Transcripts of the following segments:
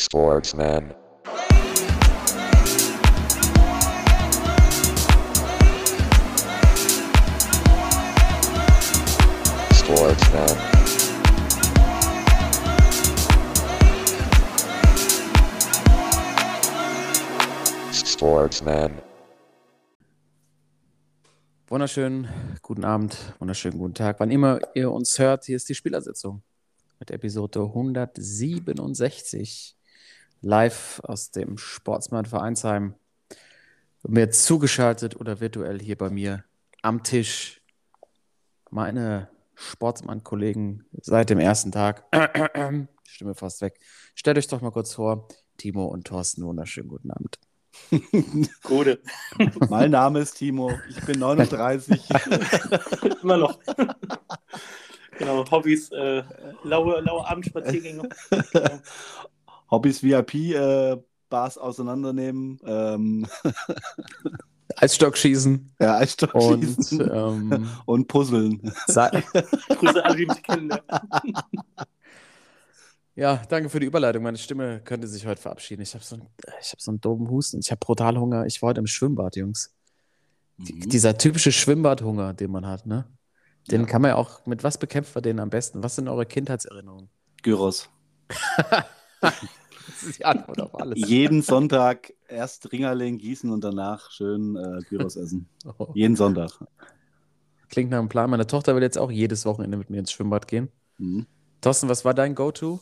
Sportsman. Sportsman. Sportsman. Wunderschönen guten Abend, wunderschönen guten Tag. Wann immer ihr uns hört, hier ist die Spielersitzung mit Episode 167 live aus dem Sportsmann Vereinsheim. Mir zugeschaltet oder virtuell hier bei mir am Tisch meine Sportsmann-Kollegen seit dem ersten Tag. Stimme fast weg. Stellt euch doch mal kurz vor, Timo und Thorsten. Wunderschönen guten Abend. Gute. Mein Name ist Timo, ich bin 39. Immer noch. genau, Hobbys, äh, laue, laue Abendspaziergänge. Genau. Hobbys VIP, äh, Bars auseinandernehmen, ähm, Eisstockschießen ja, Eisstockschießen und ähm, und Puzzeln. Grüße mich kennen. ne? Ja, danke für die Überleitung. Meine Stimme könnte sich heute verabschieden. Ich habe so, einen- ich hab so einen doofen Husten. Ich habe brutal Hunger. Ich war heute im Schwimmbad, Jungs. Mhm. Dieser typische Schwimmbadhunger, den man hat, ne? Den Ja. kann man ja auch, mit was bekämpft man den am besten? Was sind eure Kindheitserinnerungen? Gyros. Das ist die Antwort auf alles. Jeden Sonntag erst Ringerling gießen und danach schön äh, Gyros essen. Oh. Jeden Sonntag. Klingt nach einem Plan. Meine Tochter will jetzt auch jedes Wochenende mit mir ins Schwimmbad gehen. Mhm. Thorsten, was war dein Go-To?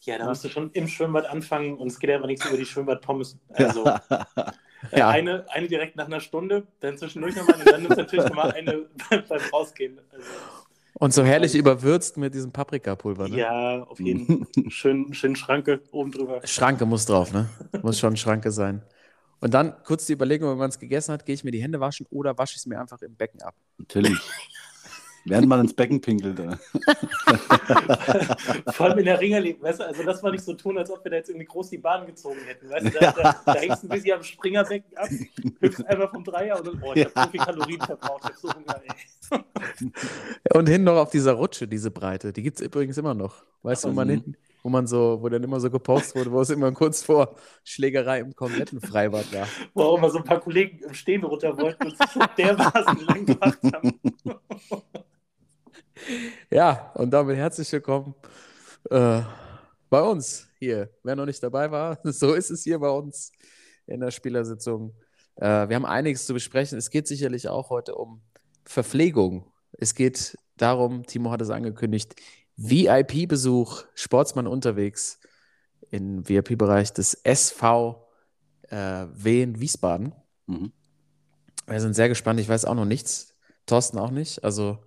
Ja, da musst du schon im Schwimmbad anfangen und es geht aber nichts über die Schwimmbad-Pommes. Also äh, Ja. eine, eine direkt nach einer Stunde, dann zwischendurch nochmal und dann nimmst du natürlich nochmal eine beim Rausgehen. Also, Und so herrlich überwürzt mit diesem Paprikapulver, ne? Ja, auf jeden Fall. Schön, schön Schranke oben drüber. Schranke muss drauf, ne? Muss schon Schranke sein. Und dann kurz die Überlegung, wenn man es gegessen hat, gehe ich mir die Hände waschen oder wasche ich es mir einfach im Becken ab? Natürlich. Während man ins Becken pinkelt. Vor allem in der Ringerlinie, weißt du, also das war nicht so tun, als ob wir da jetzt irgendwie groß die Bahn gezogen hätten. Weißt du, da, da, da hängst du ein bisschen am Springerbecken ab, hüpfst einfach vom Dreier und dann, oh, ich habe so viel Kalorien verbraucht, ich habe so Hunger, ey. Und hinten noch auf dieser Rutsche, diese Breite, die gibt es übrigens immer noch. Weißt du, wo man Mhm. hinten, wo man so, wo dann immer so gepostet wurde, wo es immer kurz vor Schlägerei im kompletten Freibad war. Wo auch immer so ein paar Kollegen im Stehen runter wollten und sich so dermaßen lang gemacht haben. Ja, und damit herzlich willkommen äh, bei uns hier. Wer noch nicht dabei war, so ist es hier bei uns in der Spielersitzung. Äh, wir haben einiges zu besprechen. Es geht sicherlich auch heute um Verpflegung. Es geht darum, Timo hat es angekündigt, VIP-Besuch, Sportsmann unterwegs im VIP-Bereich des SV äh, Wien Wiesbaden. Mhm. Wir sind sehr gespannt. Ich weiß auch noch nichts. Thorsten auch nicht. Also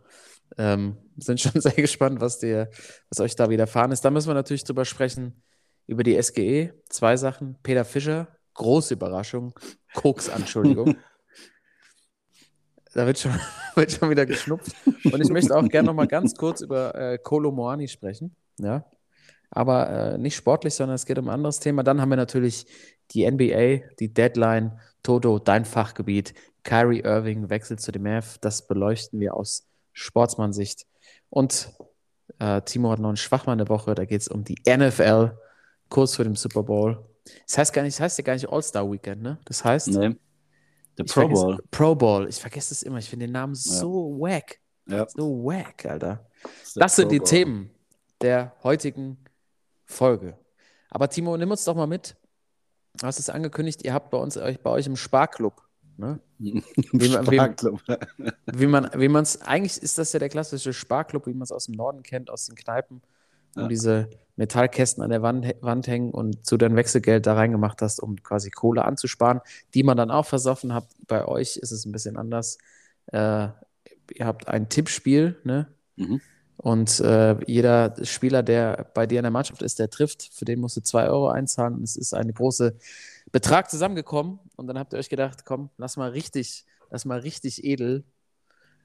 ähm, sind schon sehr gespannt, was, dir, was euch da widerfahren ist. Da müssen wir natürlich drüber sprechen, über die SGE. Zwei Sachen. Peter Fischer, große Überraschung. Koks, Entschuldigung. da wird schon, wird schon wieder geschnupft. Und ich möchte auch gerne noch mal ganz kurz über äh, Kolo Moani sprechen. Ja. Aber äh, nicht sportlich, sondern es geht um ein anderes Thema. Dann haben wir natürlich die NBA, die Deadline. Toto, dein Fachgebiet. Kyrie Irving wechselt zu dem Mavs. Das beleuchten wir aus Sportsmann-Sicht. Und äh, Timo hat noch einen Schwachmann der Woche. Da geht es um die NFL, kurz vor dem Super Bowl. Das heißt gar nicht, das heißt ja gar nicht All-Star Weekend, ne? Das heißt Nee. Der Pro vergesse- Bowl. Pro Bowl. Ich vergesse es immer. Ich finde den Namen so wack. Ja, So wack, Alter. der Das sind Pro die Bowl. Themen der heutigen Folge. Aber Timo, nimm uns doch mal mit. Du hast es angekündigt, ihr habt bei uns euch bei euch im Sparclub. Ne? Wie Sparklub. Wie man, wie man es, eigentlich ist das ja der klassische Sparclub, wie man es aus dem Norden kennt, aus den Kneipen, wo Ja. diese Metallkästen an der Wand, Wand hängen und zu dein Wechselgeld da reingemacht hast, um quasi Kohle anzusparen, die man dann auch versoffen hat. Bei euch ist es ein bisschen anders. Äh, ihr habt ein Tippspiel, ne? Mhm. Und äh, jeder Spieler, der bei dir in der Mannschaft ist, der trifft, für den musst du 2 Euro einzahlen. Und es ist ein großer Betrag zusammengekommen. Und dann habt ihr euch gedacht, komm, lass mal richtig, lass mal richtig edel,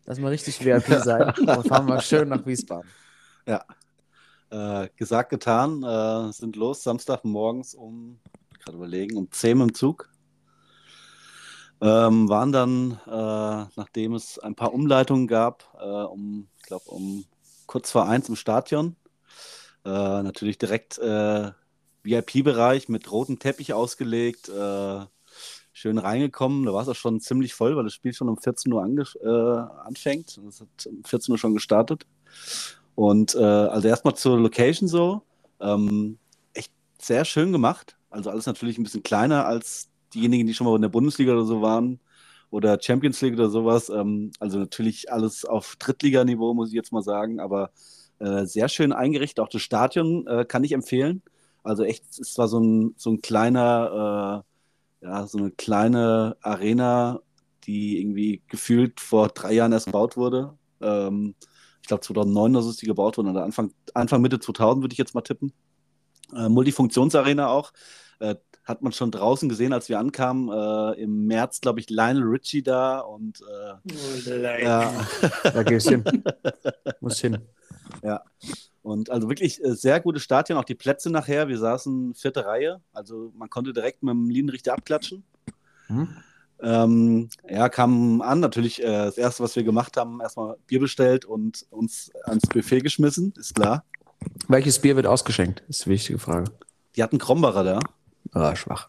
lass mal richtig VIP sein. Und fahren wir schön nach Wiesbaden. Ja. Äh, gesagt, getan. Äh, sind los Samstagmorgens um, gerade überlegen, um 10 im Zug. Ähm, waren dann, äh, nachdem es ein paar Umleitungen gab, äh, um, ich glaube, um kurz vor eins im Stadion. Äh, natürlich direkt äh, VIP-Bereich mit rotem Teppich ausgelegt. Schön reingekommen. Da war es auch schon ziemlich voll, weil das Spiel schon um 14 Uhr äh, anfängt. Es hat um 14 Uhr schon gestartet. Und äh, also erstmal zur Location so. Ähm, echt sehr schön gemacht. Also alles natürlich ein bisschen kleiner als diejenigen, die schon mal in der Bundesliga oder so waren oder Champions League oder sowas. Ähm, also natürlich alles auf Drittliganiveau, muss ich jetzt mal sagen, aber äh, sehr schön eingerichtet. Auch das Stadion äh, kann ich empfehlen. Also echt, es war so ein, so ein kleiner, äh, ja, so eine kleine Arena, die irgendwie gefühlt vor drei Jahren erst gebaut wurde. Ähm, ich glaube 2009 oder so ist die gebaut worden, oder Anfang, Anfang Mitte 2000 würde ich jetzt mal tippen. Äh, Multifunktionsarena auch. Äh, hat man schon draußen gesehen, als wir ankamen. Äh, Im März, glaube ich, Lionel Richie da und äh, Oh, ja, Da gehst hin. Muss hin. ja. Und also wirklich äh, sehr gutes Stadion, auch die Plätze nachher. Wir saßen vierte Reihe, also man konnte direkt mit dem Linienrichter abklatschen. Hm? Ähm, ja, kam an, natürlich äh, das erste, was wir gemacht haben, erstmal Bier bestellt und uns ans Buffet geschmissen, ist klar. Welches Bier wird ausgeschenkt? Ist die wichtige Frage. Die hatten Krombacher da. Ah, schwach.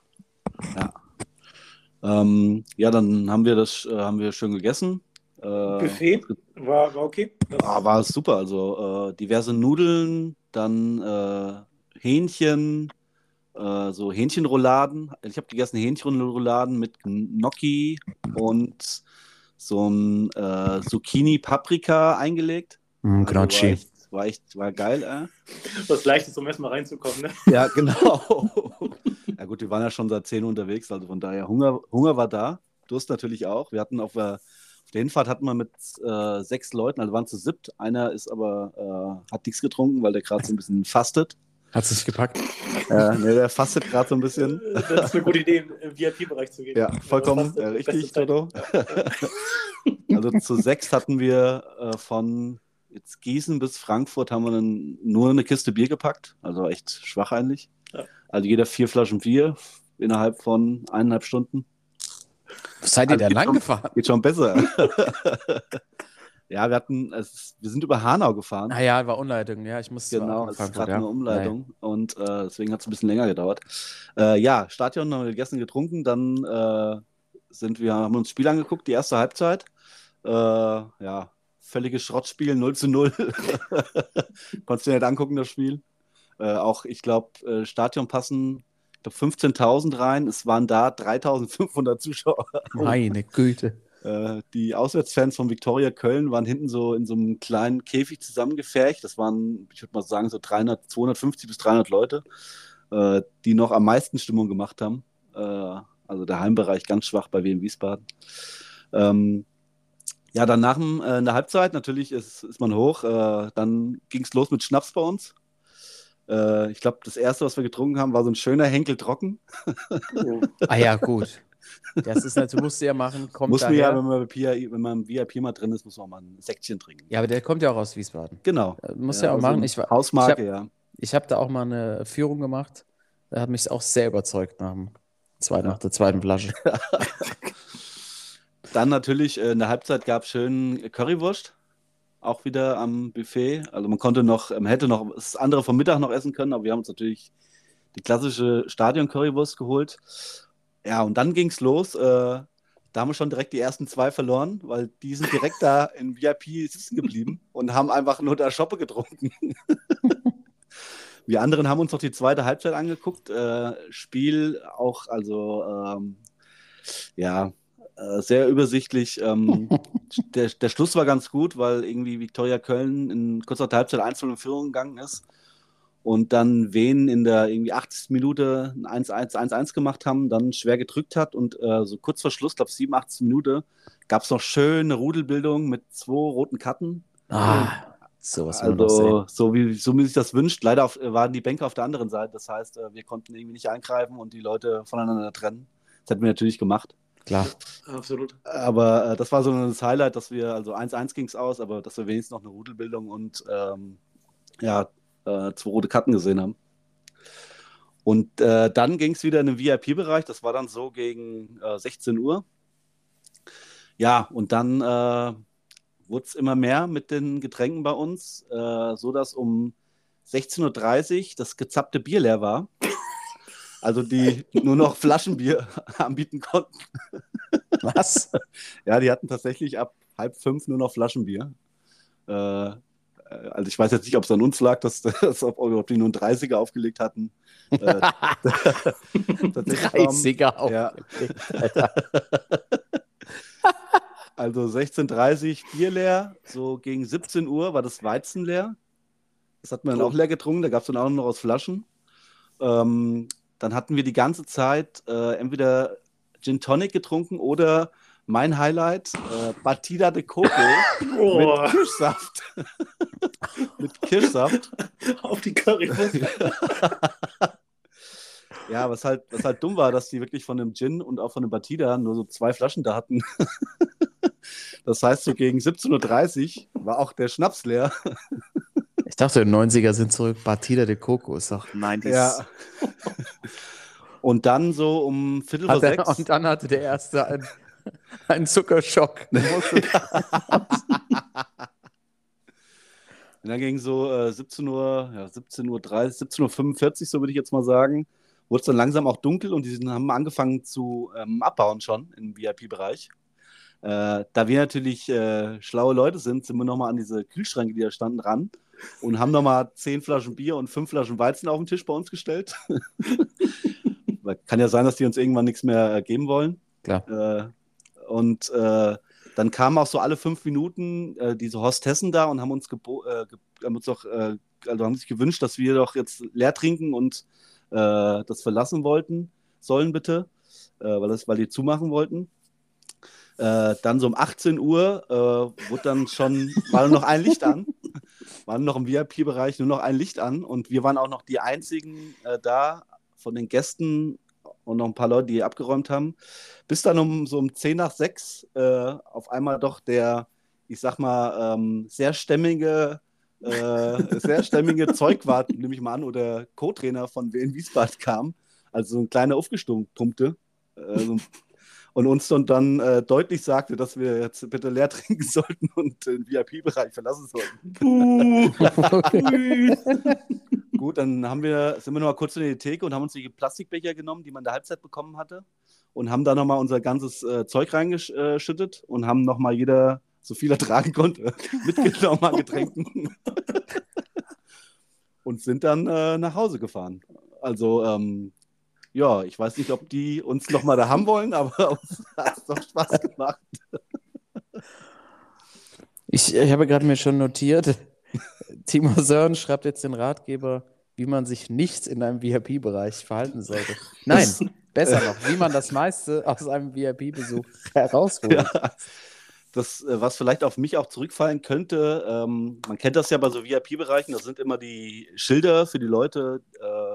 Ähm, ja, dann haben wir das, äh, haben wir schön gegessen. Äh, Buffet war, war okay. Das, Ah, war super. Also äh, diverse Nudeln, dann äh, Hähnchen, äh, so Hähnchenrouladen. Ich habe gegessen Hähnchenrouladen mit Gnocchi und so ein äh, Zucchini-Paprika eingelegt. Hm, Also war, Gnocchi. echt, war echt, war geil. Äh. was leichtes, um erstmal reinzukommen. Ne? Ja, genau. ja gut, wir waren ja schon seit 10 Uhr unterwegs, also von daher Hunger, Hunger war da, Durst natürlich auch. Wir hatten auf der, auf der Hinfahrt hatten wir mit äh, sechs Leuten, also waren zu siebt. Einer ist aber, äh, hat nichts getrunken, weil der gerade so ein bisschen fastet. Hat sich gepackt. Äh, nee, der fastet gerade so ein bisschen. Das ist eine gute Idee, im VIP-Bereich zu gehen. Ja, vollkommen Das äh, richtig. Toto. also zu sechs hatten wir äh, von jetzt Gießen bis Frankfurt haben wir dann nur eine Kiste Bier gepackt. Also echt schwach eigentlich. Ja. Also jeder vier Flaschen Bier innerhalb von eineinhalb Stunden. Seid ihr Also denn geht lang schon- gefahren? Geht schon besser. ja, wir hatten, es, wir sind über Hanau gefahren. Ah ja, war Umleitung. Ja, ich muss Genau, es ist gerade ja. eine Umleitung und äh, deswegen hat es ein bisschen länger gedauert. Äh, ja, Stadion haben wir gegessen, getrunken, dann äh, sind wir, haben uns das Spiel angeguckt, die erste Halbzeit. Äh, ja, völliges Schrottspiel, 0 zu 0. Konntest du dir nicht angucken, das Spiel. Äh, auch, ich glaube, äh, Stadion passen ich glaub, 15.000 rein. Es waren da 3.500 Zuschauer. Meine Güte. Äh, die Auswärtsfans von Viktoria Köln waren hinten so in so einem kleinen Käfig zusammengefercht. Das waren, ich würde mal sagen, so 300, 250 bis 300 Leute, äh, die noch am meisten Stimmung gemacht haben. Äh, also der Heimbereich ganz schwach bei WM Wiesbaden. Ähm, ja, dann nach dem, äh, in der Halbzeit natürlich ist, ist man hoch. Äh, dann ging es los mit Schnaps bei uns. Äh, ich glaube, das erste, was wir getrunken haben, war so ein schöner Henkel trocken. Ah ja, gut. Das ist natürlich, musst du ja machen. Kommt Muss man ja, wenn man, VIP, wenn man im VIP mal drin ist, muss man mal ein Säckchen trinken. Ja, aber der kommt ja auch aus Wiesbaden. Genau. Äh, Muss ja, auch also machen. Ich, Hausmarke, ich ja. habe ich hab da auch mal eine Führung gemacht. Da hat mich auch sehr überzeugt nach, dem zweiten, Ja. nach der zweiten Flasche. Dann natürlich äh, in der Halbzeit gab es schön Currywurst. Auch wieder am Buffet. Also man konnte noch, man hätte noch das andere vom Mittag noch essen können, aber wir haben uns natürlich die klassische Stadion-Currywurst geholt. Ja, und dann ging es los. Äh, da haben wir schon direkt die ersten zwei verloren, weil die sind direkt da in VIP sitzen geblieben und haben einfach nur da Schoppe getrunken. Wir anderen haben uns noch die zweite Halbzeit angeguckt. Äh, Spiel auch, also ähm, ja, äh, sehr übersichtlich. Ähm, der, der Schluss war ganz gut, weil irgendwie Viktoria Köln in kurzer Halbzeit 1 in Führung gegangen ist und dann Wen in der irgendwie 80. Minute ein 1-1 1-1 gemacht haben, dann schwer gedrückt hat und äh, so kurz vor Schluss, glaube 87 Minute, gab es noch schöne Rudelbildung mit zwei roten Karten. Ah, sowas man doch sehen. Also, so wie, so wie sich das wünscht. Leider auf, waren die Bänke auf der anderen Seite. Das heißt, äh, wir konnten irgendwie nicht eingreifen und die Leute voneinander trennen. Das hätten wir natürlich gemacht. Klar. Absolut. Aber äh, das war so das Highlight, dass wir, also 1-1 ging es aus, aber dass wir wenigstens noch eine Rudelbildung und ähm, ja, äh, zwei rote Karten gesehen haben. Und äh, dann ging es wieder in den VIP-Bereich. Das war dann so gegen äh, 16 Uhr. Ja, und dann äh, wurde es immer mehr mit den Getränken bei uns, äh, so dass um 16.30 Uhr das gezappte Bier leer war. Also die nur noch Flaschenbier anbieten konnten. Was? Ja, die hatten tatsächlich ab halb fünf nur noch Flaschenbier. Äh, also ich weiß jetzt nicht, ob es an uns lag, dass, dass ob, die nur einen 30er aufgelegt hatten. Äh, tatsächlich waren- 30er auch. Ja. Also 16.30 Bier leer, so gegen 17 Uhr war das Weizen leer. Das hat man dann auch leer getrunken, da gab es dann auch noch aus Flaschen. Ähm, dann hatten wir die ganze Zeit äh, entweder Gin Tonic getrunken oder mein Highlight, äh, Batida de Coco Boah, mit Kirschsaft. mit Kirschsaft. auf die Currywurst. Ja, was halt, was halt dumm war, dass die wirklich von dem Gin und auch von dem Batida nur so zwei Flaschen da hatten. Das heißt, so gegen 17.30 Uhr war auch der Schnaps leer. Ich dachte, die 90er sind zurück. Batida de Coco ist doch 90s. Ja. Und dann so um Viertel vor er, sechs. und dann hatte der erste einen, einen Zuckerschock. Und dann ging so äh, 17 Uhr, ja, 17 Uhr 30, 17 Uhr 45, so würde ich jetzt mal sagen, wurde es dann langsam auch dunkel und die haben angefangen zu ähm, abbauen schon im VIP-Bereich. Äh, da wir natürlich äh, schlaue Leute sind, sind wir nochmal an diese Kühlschränke, die da standen, ran und haben nochmal 10 Flaschen Bier und 5 Flaschen Weizen auf den Tisch bei uns gestellt. Kann ja sein, dass die uns irgendwann nichts mehr äh, geben wollen. Klar. Und äh, dann kamen auch so alle fünf Minuten äh, diese Hostessen da und haben uns, äh, haben uns doch, äh, also haben sich gewünscht, dass wir doch jetzt leer trinken und äh, das verlassen wollten, sollen bitte, äh, weil, das, weil die zumachen wollten. Äh, dann so um 18 Uhr wurde dann schon, war dann noch ein Licht an, waren noch im VIP-Bereich nur noch ein Licht an und wir waren auch noch die einzigen da von den Gästen und noch ein paar Leute, die abgeräumt haben. Bis dann um so um 10 nach 6 äh, auf einmal doch der, ich sag mal, ähm, sehr stämmige, äh, sehr stämmige Zeugwart, nehme ich mal an, oder Co-Trainer von WN Wiesbaden kam. Also so ein kleiner Aufgestumpte. Äh, so, und uns dann, dann äh, deutlich sagte, dass wir jetzt bitte leer trinken sollten und den VIP-Bereich verlassen sollten. Gut, dann haben wir, sind wir noch mal kurz in die Theke und haben uns die Plastikbecher genommen, die man in der Halbzeit bekommen hatte. Und haben da nochmal unser ganzes äh, Zeug reingeschüttet und haben nochmal jeder, so viel er tragen konnte, mitgenommen an Getränken. und sind dann äh, nach Hause gefahren. Also, ähm, ja, ich weiß nicht, ob die uns nochmal da haben wollen, aber uns hat es doch Spaß gemacht. Ich, ich habe gerade mir schon notiert, Timo Sören schreibt jetzt den Ratgeber, wie man sich nicht in einem VIP-Bereich verhalten sollte. Nein, besser noch, wie man das meiste aus einem VIP-Besuch herausholt. Ja. Das, äh, was vielleicht auf mich auch zurückfallen könnte, ähm, man kennt das ja bei so VIP-Bereichen, das sind immer die Schilder für die Leute, äh,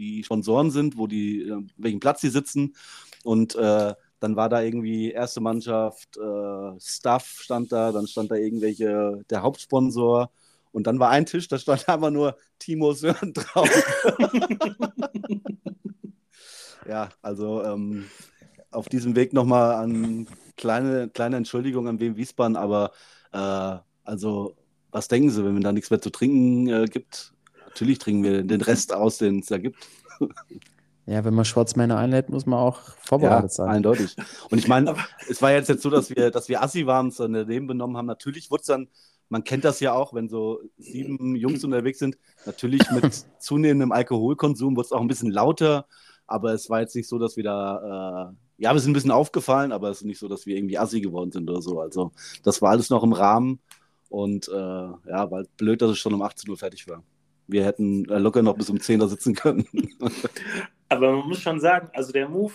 die Sponsoren sind, wo die, äh, welchen Platz sie sitzen. Und äh, dann war da irgendwie erste Mannschaft, äh, Staff stand da, dann stand da irgendwelche, der Hauptsponsor. Und dann war ein Tisch, da stand einfach nur Timo Sören drauf. ja, also ähm, auf diesem Weg nochmal an kleine, kleine Entschuldigung an wem Wiesbaden, aber äh, also was denken Sie, wenn man da nichts mehr zu trinken äh, gibt? Natürlich trinken wir den Rest aus, den es da gibt. Ja, wenn man Schwarzmänner einlädt, muss man auch vorbereitet sein. eindeutig. Und ich meine, es war jetzt, jetzt so, dass wir, dass wir Assi waren, uns dann daneben benommen haben. Natürlich wurde es dann, man kennt das ja auch, wenn so sieben Jungs unterwegs sind, natürlich mit zunehmendem Alkoholkonsum wurde es auch ein bisschen lauter, aber es war jetzt nicht so, dass wir da, äh, ja, wir sind ein bisschen aufgefallen, aber es ist nicht so, dass wir irgendwie Assi geworden sind oder so. Also das war alles noch im Rahmen und äh, ja, war halt blöd, dass es schon um 18 Uhr fertig war. Wir hätten äh, locker noch bis um 10 da sitzen können. Aber man muss schon sagen, also der Move,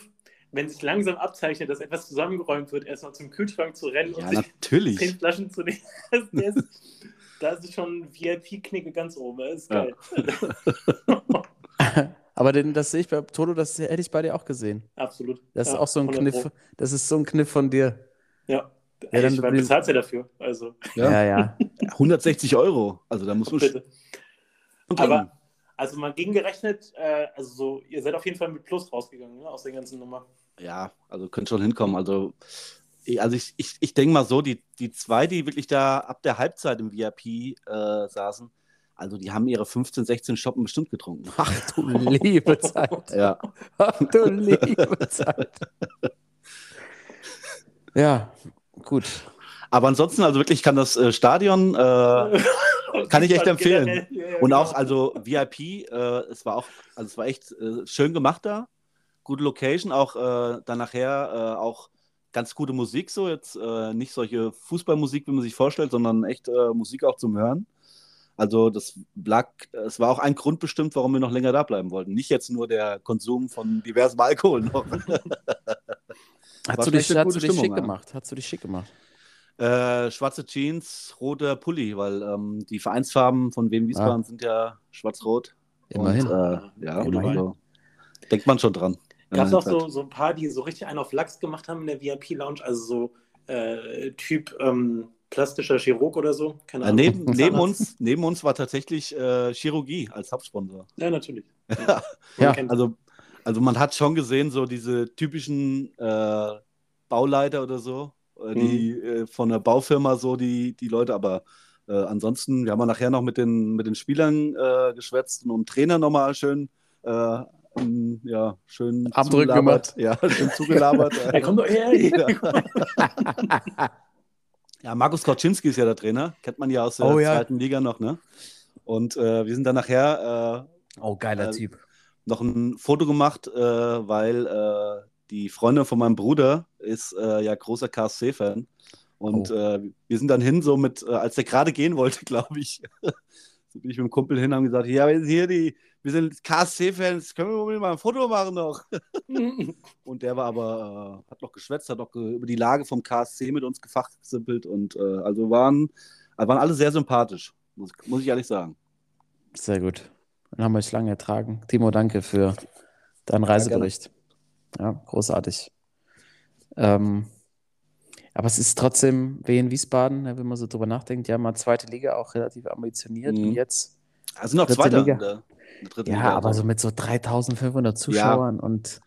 wenn sich langsam abzeichnet, dass etwas zusammengeräumt wird, erstmal zum Kühlschrank zu rennen ja, und sich natürlich. zehn Flaschen zu nehmen, das, ist, da ist schon VIP-Knicke ganz oben. Das ist geil. Aber den, das sehe ich bei Toto, das hätte ich bei dir auch gesehen. Absolut. Das ist Ja, auch so ein 100 Kniff. Pro. Das ist so ein Kniff von dir. Ja. Ja, Ey, dann- ich meine, bezahlst ja dafür. Also, Ja. Ja, ja. 160 Euro. Also da muss man bitte. Schon Aber, also mal gegengerechnet, äh, also so, ihr seid auf jeden Fall mit Plus rausgegangen, ne, aus der ganzen Nummer. Ja, also könnte schon hinkommen. Also, ich- also ich, ich, ich denke mal so, die, die zwei, die wirklich da ab der Halbzeit im VIP äh, saßen, Also die haben ihre 15, 16 Shoppen bestimmt getrunken. Ach du liebe Zeit. Ja. Ach du liebe Zeit. Ja, gut. Aber ansonsten, also wirklich kann das äh, Stadion, äh, Kann ich echt empfehlen. Und genau. auch, also VIP, äh, es war auch, also es war echt äh, schön gemacht da. Gute Location, auch äh, dann nachher äh, auch ganz gute Musik, so jetzt äh, nicht solche Fußballmusik, wie man sich vorstellt, sondern echt äh, Musik auch zum Hören. Also das lag, es war auch ein Grund bestimmt, warum wir noch länger da bleiben wollten. Nicht jetzt nur der Konsum von diversem Alkohol noch. Hast War du dich, du dich schick ja. gemacht? Hast du dich schick gemacht? Äh, schwarze Jeans, roter Pulli, weil ähm, die Vereinsfarben von Wien Wiesbaden sind ja schwarz-rot. Immerhin. Und, äh, ja, Immerhin. also, denkt man schon dran. Gab es auch so, so ein paar, die so richtig einen auf Lachs gemacht haben in der VIP-Lounge? Also so äh, Typ ähm, plastischer Chirurg oder so? Keine Äh, Ahnung. neben, neben, uns, neben uns war tatsächlich äh, Chirurgie als Hauptsponsor. Ja, natürlich. Ja, Ja, also, also man hat schon gesehen, so diese typischen äh, Bauleiter oder so, die äh, von der Baufirma so die, die Leute, aber äh, ansonsten, wir haben ja nachher noch mit den, mit den Spielern äh, geschwätzt und dem Trainer nochmal schön, äh, ähm, ja, schön Abdrücken zugelabert. Ja, schön zugelabert. Ja, komm doch her. Ja. Ja, Markus Korczynski ist ja der Trainer, kennt man ja aus der Oh ja. zweiten Liga noch, ne? Und äh, wir sind dann nachher äh, Oh, geiler Äh, Typ. noch ein Foto gemacht, äh, weil äh, die Freundin von meinem Bruder ist äh, ja großer KSC-Fan. Und Oh. äh, wir sind dann hin, so mit, äh, als der gerade gehen wollte, glaube ich, so bin ich mit dem Kumpel hin, haben gesagt, ja, wir sind hier die, wir sind KSC-Fans, können wir mal ein Foto machen noch? Und der war aber, äh, hat noch geschwätzt, hat noch über die Lage vom KSC mit uns gefachsimpelt und äh, also waren, waren alle sehr sympathisch, muss, muss ich ehrlich sagen. Sehr gut. Dann haben wir euch lange ertragen. Timo, danke für deinen Reisebericht. Ja, großartig. Ähm, aber es ist trotzdem, Wien Wiesbaden, ne, wenn man so drüber nachdenkt, ja, mal zweite Liga auch relativ ambitioniert Mhm. und jetzt, Also noch Zweiter Liga. in der, in ja, Liga. aber also. so mit so 3500 Zuschauern und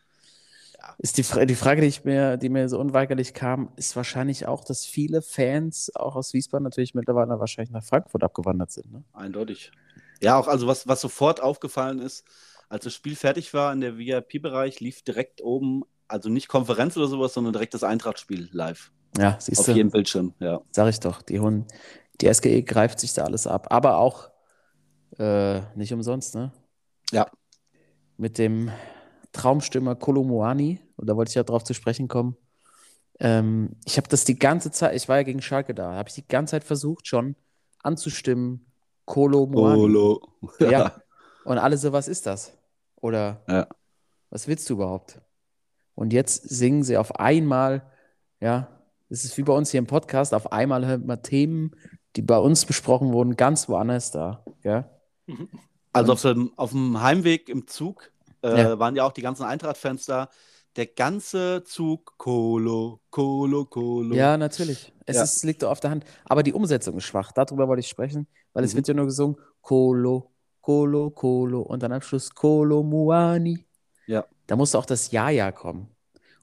ist die, Fra die Frage, die, ich mir, die mir so unweigerlich kam, ist wahrscheinlich auch, dass viele Fans auch aus Wiesbaden natürlich mittlerweile wahrscheinlich nach Frankfurt abgewandert sind. Ne? Eindeutig. Ja, auch also was, was sofort aufgefallen ist, als das Spiel fertig war in der VIP-Bereich, lief direkt oben, also nicht Konferenz oder sowas, sondern direkt das Eintracht-Spiel live. Ja, siehst Auf du. jedem Bildschirm, ja. Sag ich doch, die Hund, die SGE greift sich da alles ab. Aber auch äh, nicht umsonst, ne? Ja. Mit dem Traumstürmer Kolomoani, und da wollte ich ja drauf zu sprechen kommen. Ähm, ich habe das die ganze Zeit, ich war ja gegen Schalke da, habe ich die ganze Zeit versucht schon anzustimmen, Kolomoani. Polo. Ja. Und alle so, was ist das? Oder Ja. was willst du überhaupt? Und jetzt singen sie auf einmal, ja, es ist wie bei uns hier im Podcast, auf einmal hört man Themen, die bei uns besprochen wurden, ganz woanders da. Ja? Also auf dem, auf dem Heimweg im Zug äh, Ja. waren ja auch die ganzen Eintracht-Fans da. Der ganze Zug, Kolo, Kolo, Kolo. Ja, natürlich. Es Ja. Ist, liegt doch auf der Hand. Aber die Umsetzung ist schwach. Darüber wollte ich sprechen, weil es Mhm. wird ja nur gesungen, Kolo, Kolo, Kolo und dann am Schluss Kolo Muani. Ja. Da muss auch das Ja-Ja kommen.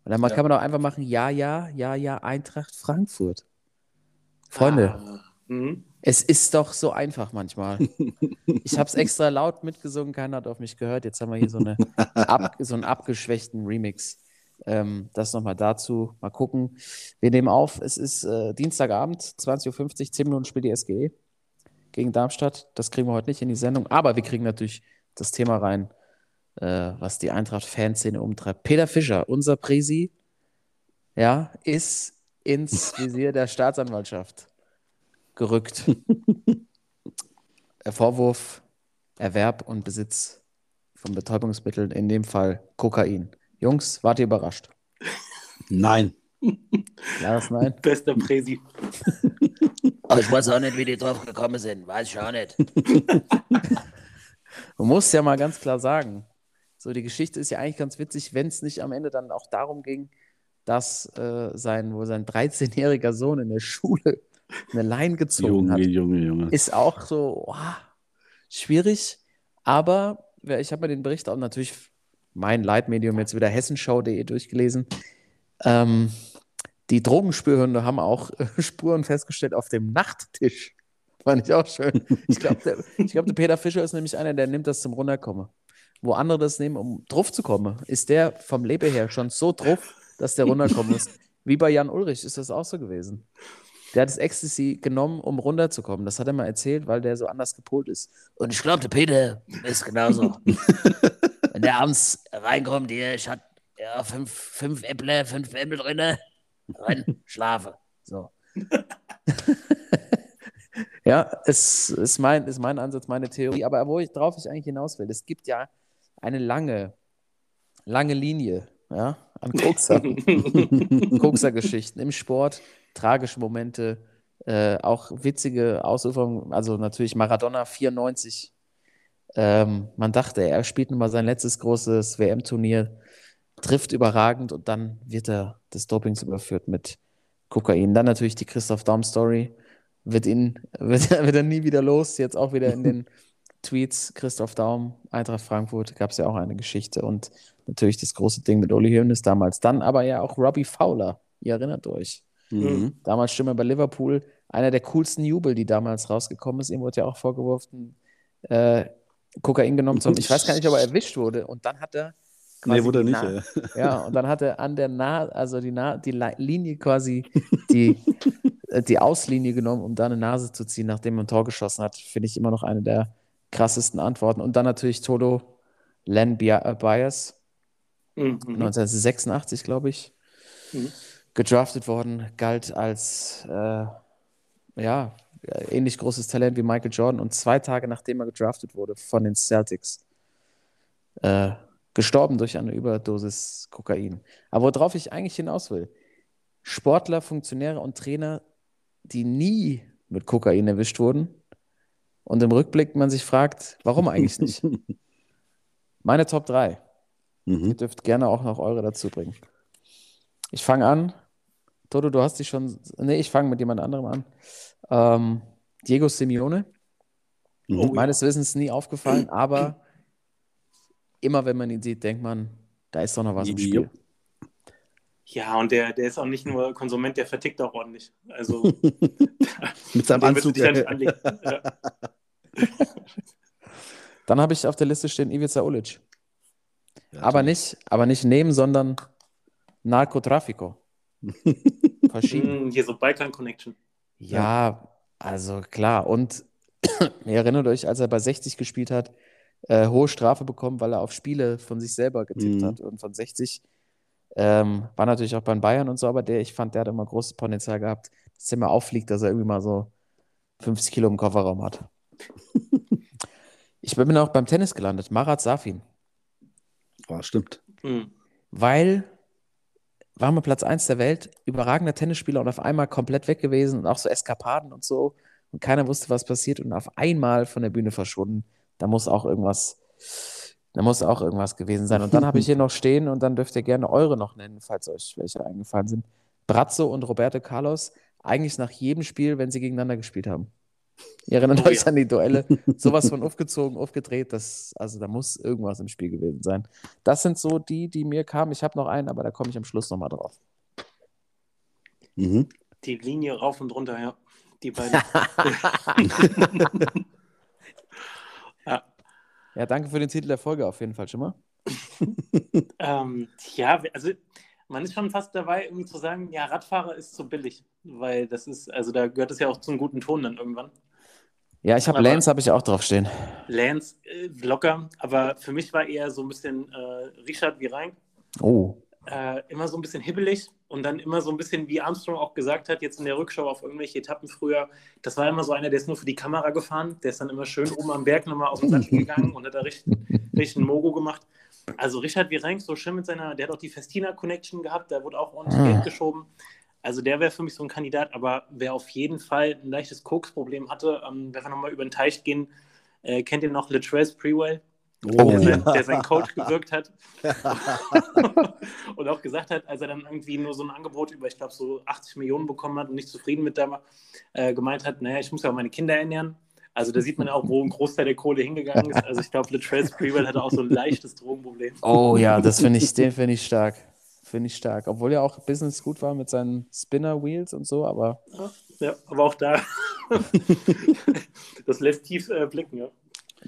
Und dann Ja. kann man auch einfach machen, Ja, ja, Ja, ja, Eintracht Frankfurt. Freunde, Ah, mhm. es ist doch so einfach manchmal. Ich habe es extra laut mitgesungen, keiner hat auf mich gehört. Jetzt haben wir hier so, eine ab, so einen abgeschwächten Remix. Ähm, das nochmal dazu. Mal gucken. Wir nehmen auf. Es ist äh, Dienstagabend, 20.50 Uhr, 10 Minuten spielt die SGE gegen Darmstadt. Das kriegen wir heute nicht in die Sendung, aber wir kriegen natürlich das Thema rein, äh, was die Eintracht-Fanszene umtreibt. Peter Fischer, unser Presi, ja, ist ins Visier der Staatsanwaltschaft gerückt. Vorwurf Erwerb und Besitz von Betäubungsmitteln, in dem Fall Kokain. Jungs, wart ihr überrascht? Nein. Klares Nein. Bester Präsi. Aber ich weiß auch nicht, wie die drauf gekommen sind. Weiß ich auch nicht. Man muss ja mal ganz klar sagen, so die Geschichte ist ja eigentlich ganz witzig, wenn es nicht am Ende dann auch darum ging, dass äh, sein, wo sein 13-jähriger Sohn in der Schule eine Line gezogen Junge, hat. Junge, Junge. Ist auch so oh, schwierig, aber ich habe mir den Bericht auch natürlich mein Leitmedium jetzt wieder hessenschau.de durchgelesen. Ähm, die Drogenspürhunde haben auch äh, Spuren festgestellt auf dem Nachttisch Fand ich auch schön. Ich glaube, der, ich glaub, der Peter Fischer ist nämlich einer, der nimmt das zum Runterkommen. Wo andere das nehmen, um drauf zu kommen, ist der vom Lebe her schon so drauf, dass der runterkommen muss. Wie bei Jan Ulrich ist das auch so gewesen. Der hat das Ecstasy genommen, um runterzukommen. Das hat er mal erzählt, weil der so anders gepolt ist. Und ich glaube, der Peter ist genauso. Wenn der abends reinkommt, hier, ich hatte ja, fünf, fünf Äpfel, fünf Äpfel drin, rein, schlafe. So. Ja, es ist mein, ist mein Ansatz, meine Theorie. Aber wo ich drauf ich eigentlich hinaus will, es gibt ja eine lange, lange Linie ja, an Kokser, Kokser-Geschichten im Sport, tragische Momente, äh, auch witzige Ausuferungen. Also natürlich Maradona 94. Ähm, man dachte, er spielt nun mal sein letztes großes WM-Turnier, trifft überragend und dann wird er des Dopings überführt mit Kokain. Dann natürlich die Christoph Daum-Story wird ihn, wird, wird er nie wieder los. Jetzt auch wieder in den Tweets, Christoph Daum, Eintracht Frankfurt, gab es ja auch eine Geschichte und natürlich das große Ding mit Uli Hoeneß damals. Dann aber ja auch Robbie Fowler, ihr erinnert euch. Mhm. Damals Stimme bei Liverpool, einer der coolsten Jubel, die damals rausgekommen ist. Ihm wurde ja auch vorgeworfen, äh, Kokain genommen zu haben. Ich weiß gar nicht, ob er erwischt wurde. Und dann hat er Nee, wurde er nicht. Ey. ja, und dann hat er an der Na also die, Na die Linie quasi, die, äh, die Auslinie genommen, um da eine Nase zu ziehen, nachdem er ein Tor geschossen hat. Finde ich immer noch eine der krassesten Antworten. Und dann natürlich Toto Len äh, Bias, Mhm. 1986, glaube ich, Mhm. gedraftet worden, galt als äh, ja, ähnlich großes Talent wie Michael Jordan und zwei Tage nachdem er gedraftet wurde von den Celtics, äh, gestorben durch eine Überdosis Kokain. Aber worauf ich eigentlich hinaus will, Sportler, Funktionäre und Trainer, die nie mit Kokain erwischt wurden und im Rückblick man sich fragt, warum eigentlich nicht? Meine Top 3. Ihr Mhm. dürft gerne auch noch eure dazu bringen. Ich fange an. Toto, du hast dich schon. Nee, ich fange mit jemand anderem an. Ähm, Diego Simeone. Oh, ja. Meines Wissens nie aufgefallen, aber immer wenn man ihn sieht, denkt man, da ist doch noch was im. Spiel. Ja, und der, der ist auch nicht nur Konsument, der vertickt auch ordentlich. Also, Mit seinem Anzug. ja. Dann habe ich auf der Liste stehen Ivica Ulic. Ja, Aber nicht, aber nicht neben, sondern Narcotrafico. Verschieden. Hm, Hier so Balkan Connection. Ja, also klar. Und ihr erinnert euch, als er bei 60 gespielt hat, äh, hohe Strafe bekommen, weil er auf Spiele von sich selber getippt Mhm. hat. Und von 60 ähm, war natürlich auch bei den Bayern und so, aber der, ich fand, der hat immer großes Potenzial gehabt, dass er mal auffliegt, dass er irgendwie mal so 50 Kilo im Kofferraum hat. ich bin auch beim Tennis gelandet, Marat Safin, Oh, stimmt. Hm. weil war mal Platz 1 der Welt, überragender Tennisspieler und auf einmal komplett weg gewesen und auch so Eskapaden und so. Und keiner wusste, was passiert und auf einmal von der Bühne verschwunden. Da muss auch irgendwas, da muss auch irgendwas gewesen sein. Und dann habe ich hier noch stehen und dann dürft ihr gerne eure noch nennen, falls euch welche eingefallen sind. Brazzo und Roberto Carlos, eigentlich nach jedem Spiel, wenn sie gegeneinander gespielt haben. Ihr erinnert Oh euch ja. an die Duelle, sowas von aufgezogen, aufgedreht, das, also da muss irgendwas im Spiel gewesen sein. Das sind so die, die mir kamen. Ich habe noch einen, aber da komme ich am Schluss nochmal drauf. Mhm. Die Linie rauf und runter, ja. Die beiden. ja. Danke für den Titel der Folge auf jeden Fall schon mal. Ähm, ja, also man ist schon fast dabei, irgendwie zu sagen, ja, Radfahrer ist zu billig, weil das ist, also da gehört es ja auch zum guten Ton dann irgendwann. Ja, ich habe Lance, habe ich auch drauf stehen. Lance äh, locker, aber für mich war eher so ein bisschen äh, Richard wie rein, Oh. äh, immer so ein bisschen hibbelig und dann immer so ein bisschen, wie Armstrong auch gesagt hat, jetzt in der Rückschau auf irgendwelche Etappen früher, das war immer so einer, der ist nur für die Kamera gefahren, der ist dann immer schön oben am Berg nochmal auf den Sattel gegangen und hat da richtig, richtig ein Mogo gemacht. Also Richard Virenk, so schön mit seiner, der hat auch die Festina-Connection gehabt, da wurde auch ordentlich Ah. Geld geschoben. Also der wäre für mich so ein Kandidat, aber wer auf jeden Fall ein leichtes Koks-Problem hatte, ähm, wenn wir nochmal über den Teich gehen, äh, kennt ihr noch Latrell Sprewell? Oh, der, sein, ja. der sein Coach gewirkt hat und auch gesagt hat, als er dann irgendwie nur so ein Angebot über, ich glaube, so 80 Millionen bekommen hat und nicht zufrieden mit da war, äh, gemeint hat, naja, ich muss ja auch meine Kinder ernähren. Also da sieht man ja auch, wo ein Großteil der Kohle hingegangen ist. Also ich glaube, Latrell Sprewell hatte auch so ein leichtes Drogenproblem. Oh ja, das finde ich, den finde ich stark. Finde ich stark. Obwohl ja auch Business gut war mit seinen Spinner Wheels und so, aber Ja, aber auch da das lässt tief äh, blicken, ja.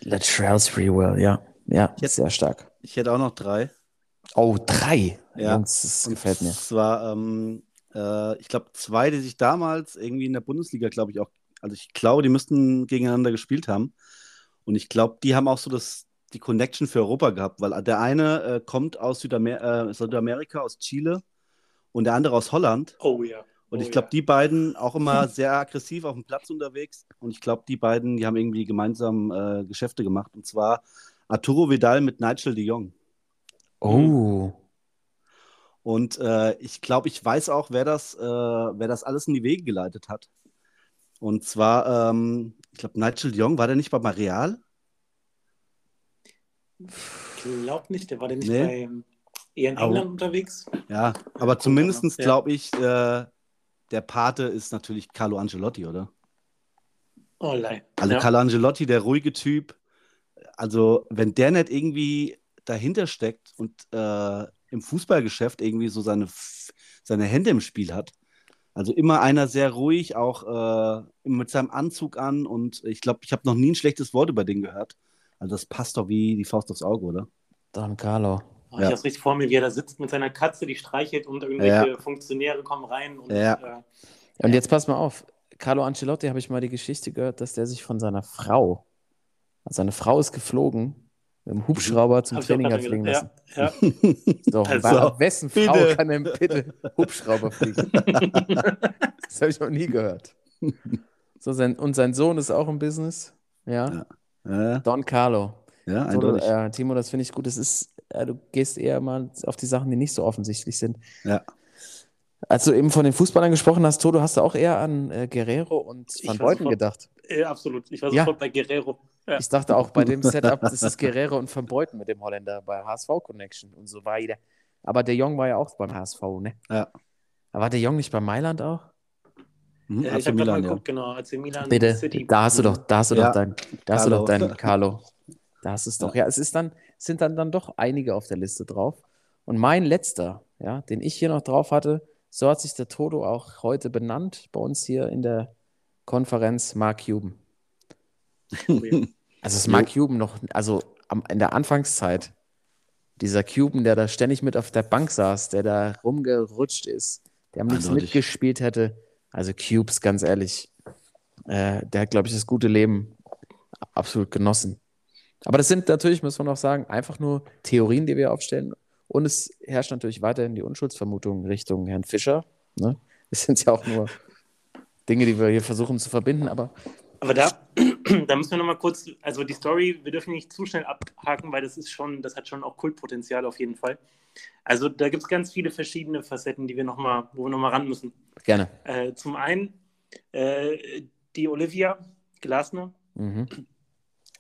Latrell's Free Will, ja. Ja, Jetzt- sehr stark. Ich hätte auch noch drei. Oh, drei. Ja. Jungs, das gefällt mir. Es war, ähm, äh, ich glaube, zwei, die sich damals irgendwie in der Bundesliga, glaube ich, auch, also ich glaube, die müssten gegeneinander gespielt haben. Und ich glaube, die haben auch so das, die Connection für Europa gehabt, weil der eine äh, kommt aus Südamer äh, Südamerika, aus Chile und der andere aus Holland. Oh ja. Und Oh ich glaube, ja. die beiden auch immer sehr aggressiv auf dem Platz unterwegs. Und ich glaube, die beiden, die haben irgendwie gemeinsam äh, Geschäfte gemacht. Und zwar Arturo Vidal mit Nigel de Jong. Oh. Und äh, ich glaube, ich weiß auch, wer das, äh, wer das alles in die Wege geleitet hat. Und zwar, ähm, ich glaube, Nigel de Jong, war der nicht bei Real? Ich glaube nicht, der war denn nicht Nee. bei eher in Au. England unterwegs. Ja, aber zumindest Ja. glaube ich, äh, der Pate ist natürlich Carlo Ancelotti, oder? Oh, lei. Also ja. Carlo Ancelotti, der ruhige Typ. Also, wenn der nicht irgendwie dahinter steckt und äh, im Fußballgeschäft irgendwie so seine, seine Hände im Spiel hat. Also immer einer sehr ruhig, auch äh, mit seinem Anzug an und ich glaube, ich habe noch nie ein schlechtes Wort über den gehört. Also das passt doch wie die Faust aufs Auge, oder? Don Carlo. Oh, ich Ja. habe es richtig vor mir, wie er da sitzt mit seiner Katze, die streichelt und irgendwelche Funktionäre kommen rein. Und, Ja. äh, Und jetzt pass mal auf. Carlo Ancelotti habe ich mal die Geschichte gehört, dass der sich von seiner Frau, also seine Frau ist geflogen, mit dem Hubschrauber zum hab ich Training hat fliegen lassen. Ja, ja. So, Also, wessen Frau bitte. kann denn bitte Hubschrauber fliegen? das habe ich noch nie gehört. So, sein, und sein Sohn ist auch im Business. Ja. Ja, ja Don Carlo. So, eindeutig. äh, Timo, das finde ich gut. Das ist, äh, du gehst eher mal auf die Sachen, die nicht so offensichtlich sind. Ja. Als du eben von den Fußballern gesprochen hast, Toto, hast du auch eher an äh, Guerrero und Van Beuten sofort- gedacht. Äh, absolut. Ich war Ja. sofort bei Guerrero. Ja. Ich dachte auch bei dem Setup, das ist Guerrero und Van Beuten mit dem Holländer bei HSV Connection und so weiter. Aber der Jong war ja auch beim HSV, ne? Ja. Aber war der Jong nicht bei Mailand auch? Mhm, Äh, AC ich habe gerade mal Milan, ja. geguckt, genau, AC Milan Bitte, City. da hast du doch, da hast du Ja. doch dein, da hast du doch Carlo. dein Carlo. Da hast du es doch. Ja, es ist dann, sind dann, dann doch einige auf der Liste drauf. Und mein letzter, ja, den ich hier noch drauf hatte, so hat sich der Toto auch heute benannt bei uns hier in der Konferenz, Mark Cuban. Also es Mark Cuban noch, also am, in der Anfangszeit, dieser Cuban, der da ständig mit auf der Bank saß, der da rumgerutscht ist, der am liebsten Eindeutig. mitgespielt hätte. Also Cubes, ganz ehrlich, äh, der hat, glaube ich, das gute Leben absolut genossen. Aber das sind natürlich, muss man auch sagen, einfach nur Theorien, die wir aufstellen. Und es herrscht natürlich weiterhin die Unschuldsvermutung Richtung Herrn Fischer. Ne? Es sind ja auch nur Dinge, die wir hier versuchen zu verbinden, aber Aber da, da müssen wir nochmal kurz, also die Story, wir dürfen nicht zu schnell abhaken, weil das ist schon, das hat schon auch Kultpotenzial auf jeden Fall. Also da gibt es ganz viele verschiedene Facetten, die wir noch mal, wo wir nochmal ran müssen. gerne. Äh, zum einen äh, die Olivia Glasner Mhm.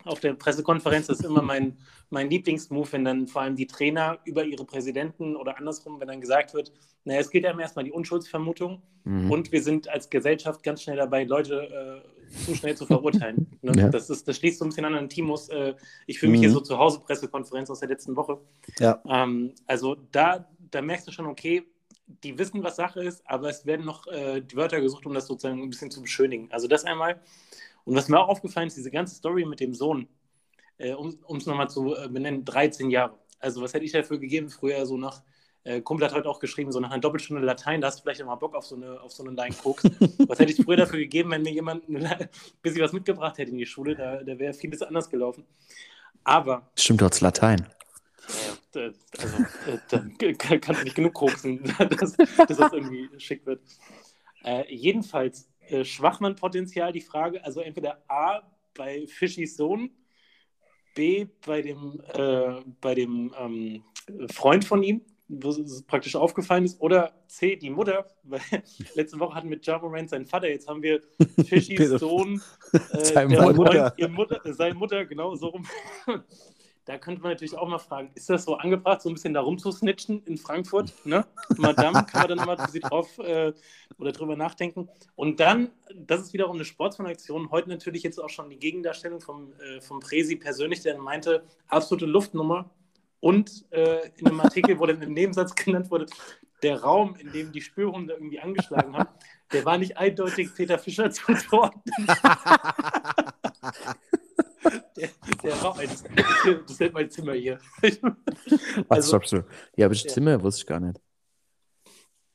Auf der Pressekonferenz, ist immer mein, mein Lieblingsmove, wenn dann vor allem die Trainer über ihre Präsidenten oder andersrum, wenn dann gesagt wird, naja, es geht ja erstmal die Unschuldsvermutung Mhm. und wir sind als Gesellschaft ganz schnell dabei, Leute äh, zu schnell zu verurteilen. Ne? Ja. das, ist, das schließt so ein bisschen an an Timos, äh, ich fühle mich hier Mhm. so zu Hause Pressekonferenz aus der letzten Woche. Ja. Ähm, also da, da merkst du schon, okay, die wissen, was Sache ist, aber es werden noch äh, die Wörter gesucht, um das sozusagen ein bisschen zu beschönigen. Also das einmal. Und was mir auch aufgefallen ist, diese ganze Story mit dem Sohn, äh, um es nochmal zu äh, benennen, 13 Jahre. Also was hätte ich dafür gegeben früher so nach, äh, Kumpel hat heute auch geschrieben, so nach einer Doppelstunde Latein, da hast du vielleicht auch mal Bock auf so eine, auf so eine Line Koks. was hätte ich früher dafür gegeben, wenn mir jemand ein bisschen was mitgebracht hätte in die Schule, da, da wäre vieles anders gelaufen. Aber Stimmt, hast Latein. ja, da- also, äh, da kann- kannst du nicht genug koksen, dass, dass das irgendwie schick wird. Äh, jedenfalls, äh, Schwachmann-Potenzial, die Frage, also entweder A, bei Fischis Sohn, B, bei dem, äh, bei dem ähm, Freund von ihm, wo es praktisch aufgefallen ist, oder C, die Mutter, weil letzte Woche hatten wir Javorant seinen Vater, jetzt haben wir Fischis. Sohn, äh, Seine Mutter. Freund, Mutter, äh, seine Mutter, genau so rum. Da könnte man natürlich auch mal fragen, ist das so angebracht, so ein bisschen da rumzusnitchen in Frankfurt? Ne? Madame, kann man dann mal sie drauf äh, oder drüber nachdenken. Und dann, das ist wiederum eine Sportsmann-Aktion, heute natürlich jetzt auch schon die Gegendarstellung vom, äh, vom Presi persönlich, der meinte, absolute Luftnummer, Und äh, in einem Artikel, wo dann im Nebensatz genannt wurde, der Raum, in dem die Spürhunde irgendwie angeschlagen haben, der war nicht eindeutig Peter Fischer zuzuordnen. der, der Raum, das, das nennt mein Zimmer hier. Was Also- stoppst du? Ja, aber Ja. Stimme wusste ich gar nicht.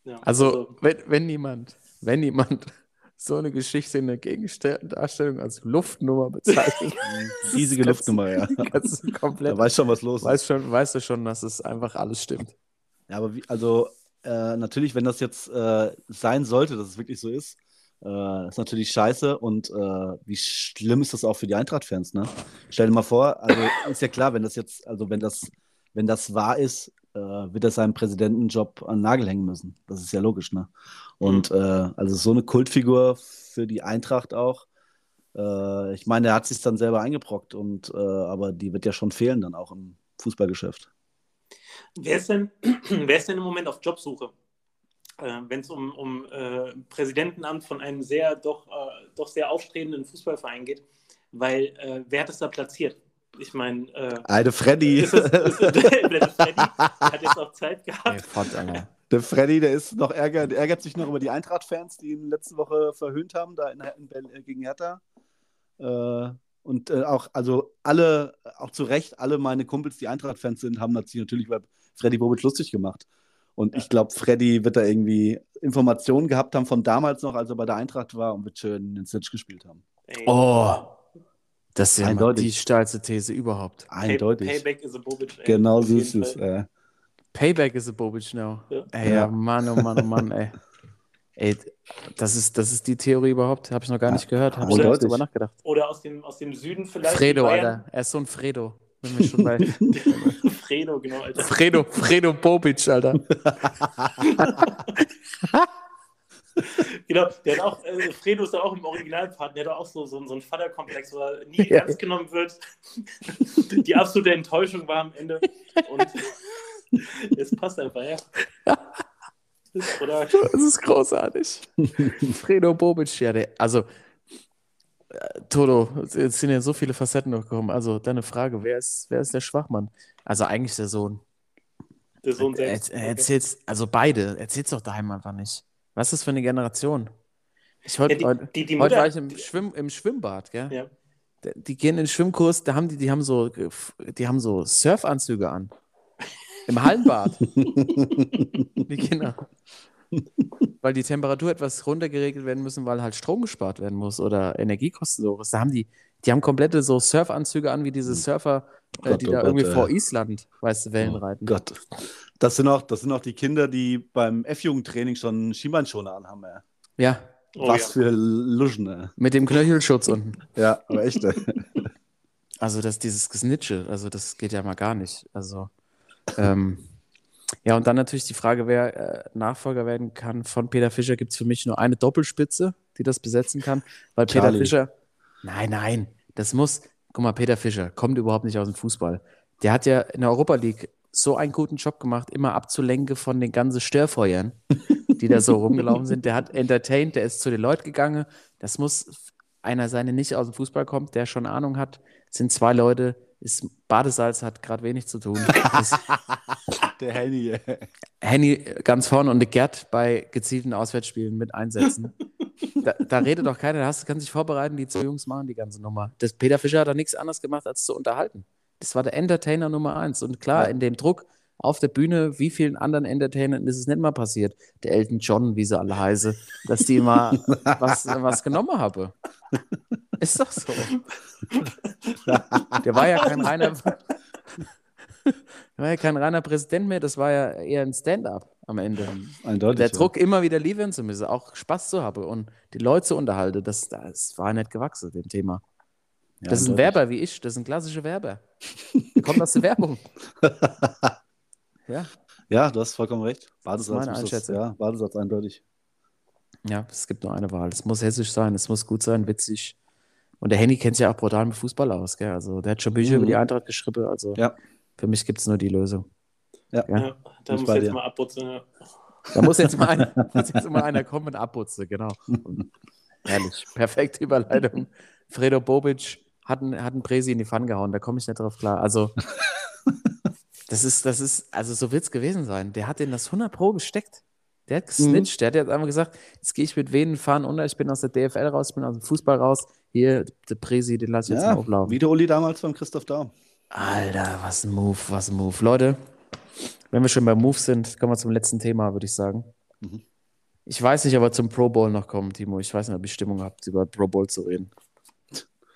Ja, Also, wenn, wenn niemand, wenn jemand so eine Geschichte in der Gegendarstellung als Luftnummer bezeichnet, Riesige Luftnummer, ja. kannst du Da komplett, weiß schon, was los ist. weißt, schon, weißt du schon, dass es einfach alles stimmt. Ja, aber wie, also äh, natürlich, wenn das jetzt äh, sein sollte, dass es wirklich so ist, äh, ist natürlich scheiße und äh, wie schlimm ist das auch für die Eintracht-Fans, ne? Stell dir mal vor, also ist ja klar, wenn das jetzt, also wenn das, wenn das wahr ist, äh, wird er seinen Präsidentenjob an den Nagel hängen müssen. Das ist ja logisch, ne? Und äh, also so eine Kultfigur für die Eintracht auch. Äh, ich meine, er hat sich dann selber eingebrockt und äh, aber die wird ja schon fehlen dann auch im Fußballgeschäft. Wer ist denn, wer ist denn im Moment auf Jobsuche? Äh, Wenn es um, um äh, Präsidentenamt von einem sehr, doch, äh, doch sehr aufstrebenden Fußballverein geht, weil äh, wer hat es da platziert? Ich meine, äh, Eine Freddy. ist es, ist es, der Freddy hat jetzt auch Zeit Ey, gehabt. Alter. Der Freddy, der ist noch ärgert, der ärgert sich noch über die Eintracht-Fans, die ihn letzte Woche verhöhnt haben, da in, in, Berlin- äh, gegen Hertha. Äh, und äh, auch, also alle, auch zu Recht, alle meine Kumpels, die Eintracht-Fans sind, haben sich natürlich über Freddy Bobic lustig gemacht. Und ich glaube, Freddy wird da irgendwie Informationen gehabt haben von damals noch, als er bei der Eintracht war und wird schön den Snitch gespielt haben. Ey, Oh, das ist ja Eindeutig. die steilste These überhaupt. Pay, Eindeutig. Payback is a Bobic. ey. Genau so ist es. Äh. Payback is a Bobic now. Ja. Ey, ja, Ja. Mann, oh Mann, oh Mann, ey. Ey, das ist, das ist die Theorie überhaupt. Habe ich noch gar nicht gehört. Habe ich drüber nachgedacht. Oder aus dem, aus dem Süden vielleicht. Fredo. Alter. Er ist so ein Fredo. Wenn wir schon bei Fredo, genau, Alter. Fredo, Fredo Bobic, Alter. Genau, der hat auch, äh, Fredo ist ja auch im Originalpart, der hat auch so, so, so einen Vaterkomplex, wo er nie Ja. ernst genommen wird. Die absolute Enttäuschung war am Ende. Und es passt einfach, ja. Oder Das ist großartig. Fredo Bobic, ja, der, also, Toto, jetzt sind ja so viele Facetten noch gekommen. Also, deine Frage, wer ist, wer ist der Schwachmann? Also, eigentlich der Sohn. der Sohn Er, selbst. er erzählt's, also beide, erzähl's doch daheim einfach nicht. Was ist das für eine Generation? Ich wollte, Ja, die- heute, die- die heute Mutter- war ich im, Schwimm, im Schwimmbad, gell? Ja. Die, die gehen in den Schwimmkurs, da haben die, die haben so, die haben so Surfanzüge an. Im Hallenbad. Die Kinder. Weil die Temperatur etwas runtergeregelt werden müssen, weil halt Strom gespart werden muss oder Energiekosten so. Da haben die, die haben komplette so Surfanzüge an, wie diese Surfer, äh, Gott, die oh da Gott, irgendwie ey. vor Island, weißt du, Wellen reiten. Gott. Das sind, auch, das sind auch die Kinder, die beim F-Jugendtraining schon Schienbeinschoner anhaben. Ey. Ja, Oh, Was ja. für Luschen. Ey. mit dem Knöchelschutz unten. Ja, aber echt. ey. Also das, dieses Gesnitsche, also das geht ja mal gar nicht. Also, ähm, ja, und dann natürlich die Frage, wer äh, Nachfolger werden kann von Peter Fischer, gibt es für mich nur eine Doppelspitze, die das besetzen kann, weil Peter Charlie. Fischer, nein, nein, das muss, guck mal, Peter Fischer kommt überhaupt nicht aus dem Fußball. Der hat ja in der Europa League so einen guten Job gemacht, immer abzulenken von den ganzen Störfeuern, die da so rumgelaufen sind. Der hat entertained, der ist zu den Leuten gegangen. Das muss einer sein, der nicht aus dem Fußball kommt, der schon Ahnung hat. Es sind zwei Leute, ist Badesalz hat gerade wenig zu tun. Der Henny. Henny ganz vorne und der Gerd bei gezielten Auswärtsspielen mit einsetzen. Da, da redet doch keiner, da hast, kann sich vorbereiten, die zwei Jungs machen die ganze Nummer. Das Peter Fischer hat da nichts anderes gemacht, als zu unterhalten. Das war der Entertainer Nummer eins. Und klar, Ja. in dem Druck auf der Bühne, wie vielen anderen Entertainern ist es nicht mal passiert? Der Elton John, wie sie alle heiße, dass die mal was, was genommen habe. Ist doch so. Der war ja kein reiner, war ja kein reiner Präsident mehr, das war ja eher ein Stand-up am Ende. Eindeutig. Der ja. Druck, immer wieder liefern zu müssen, auch Spaß zu haben und die Leute zu unterhalten, das, das war nicht gewachsen, dem Thema. Ja, das ist ein. Werber wie ich, das ist ein klassischer Werber. Der kommt aus der Werbung. Ja, Ja, du hast vollkommen recht. Badesatz meine muss das, Einschätzung. ja, Badesatz eindeutig. ja, es gibt nur eine Wahl. Es muss hessisch sein, es muss gut sein, witzig. Und der Henny kennt sich ja auch brutal mit Fußball aus, gell? Also der hat schon Bücher Mhm. über die Eintracht geschrieben. Also Ja. für mich gibt es nur die Lösung. Ja. Ja. Ja, da muss jetzt dir. mal abputzen. Ja. Da muss jetzt mal einer, muss jetzt mal einer kommen und abputzen, genau. Und herrlich. Perfekte Überleitung. Fredo Bobic hat einen, hat einen Presi in die Pfanne gehauen, da komme ich nicht drauf klar. Also, Das ist, das ist, also so wird es gewesen sein. Der hat den das 100 Pro gesteckt. Der hat gesnitcht, der hat jetzt einfach gesagt, jetzt gehe ich mit Venen fahren unter, ich bin aus der DFL raus, ich bin aus dem Fußball raus. Hier, der Presi, den lasse ich jetzt mal Ja, auflaufen. wie der Uli damals beim Christoph Daum. Alter, was ein Move, was ein Move. Leute, wenn wir schon bei Moves sind, kommen wir zum letzten Thema, würde ich sagen. Mhm. Ich weiß nicht, ob wir zum Pro Bowl noch kommen, Timo. Ich weiß nicht, ob ihr Stimmung habt, über Pro Bowl zu reden.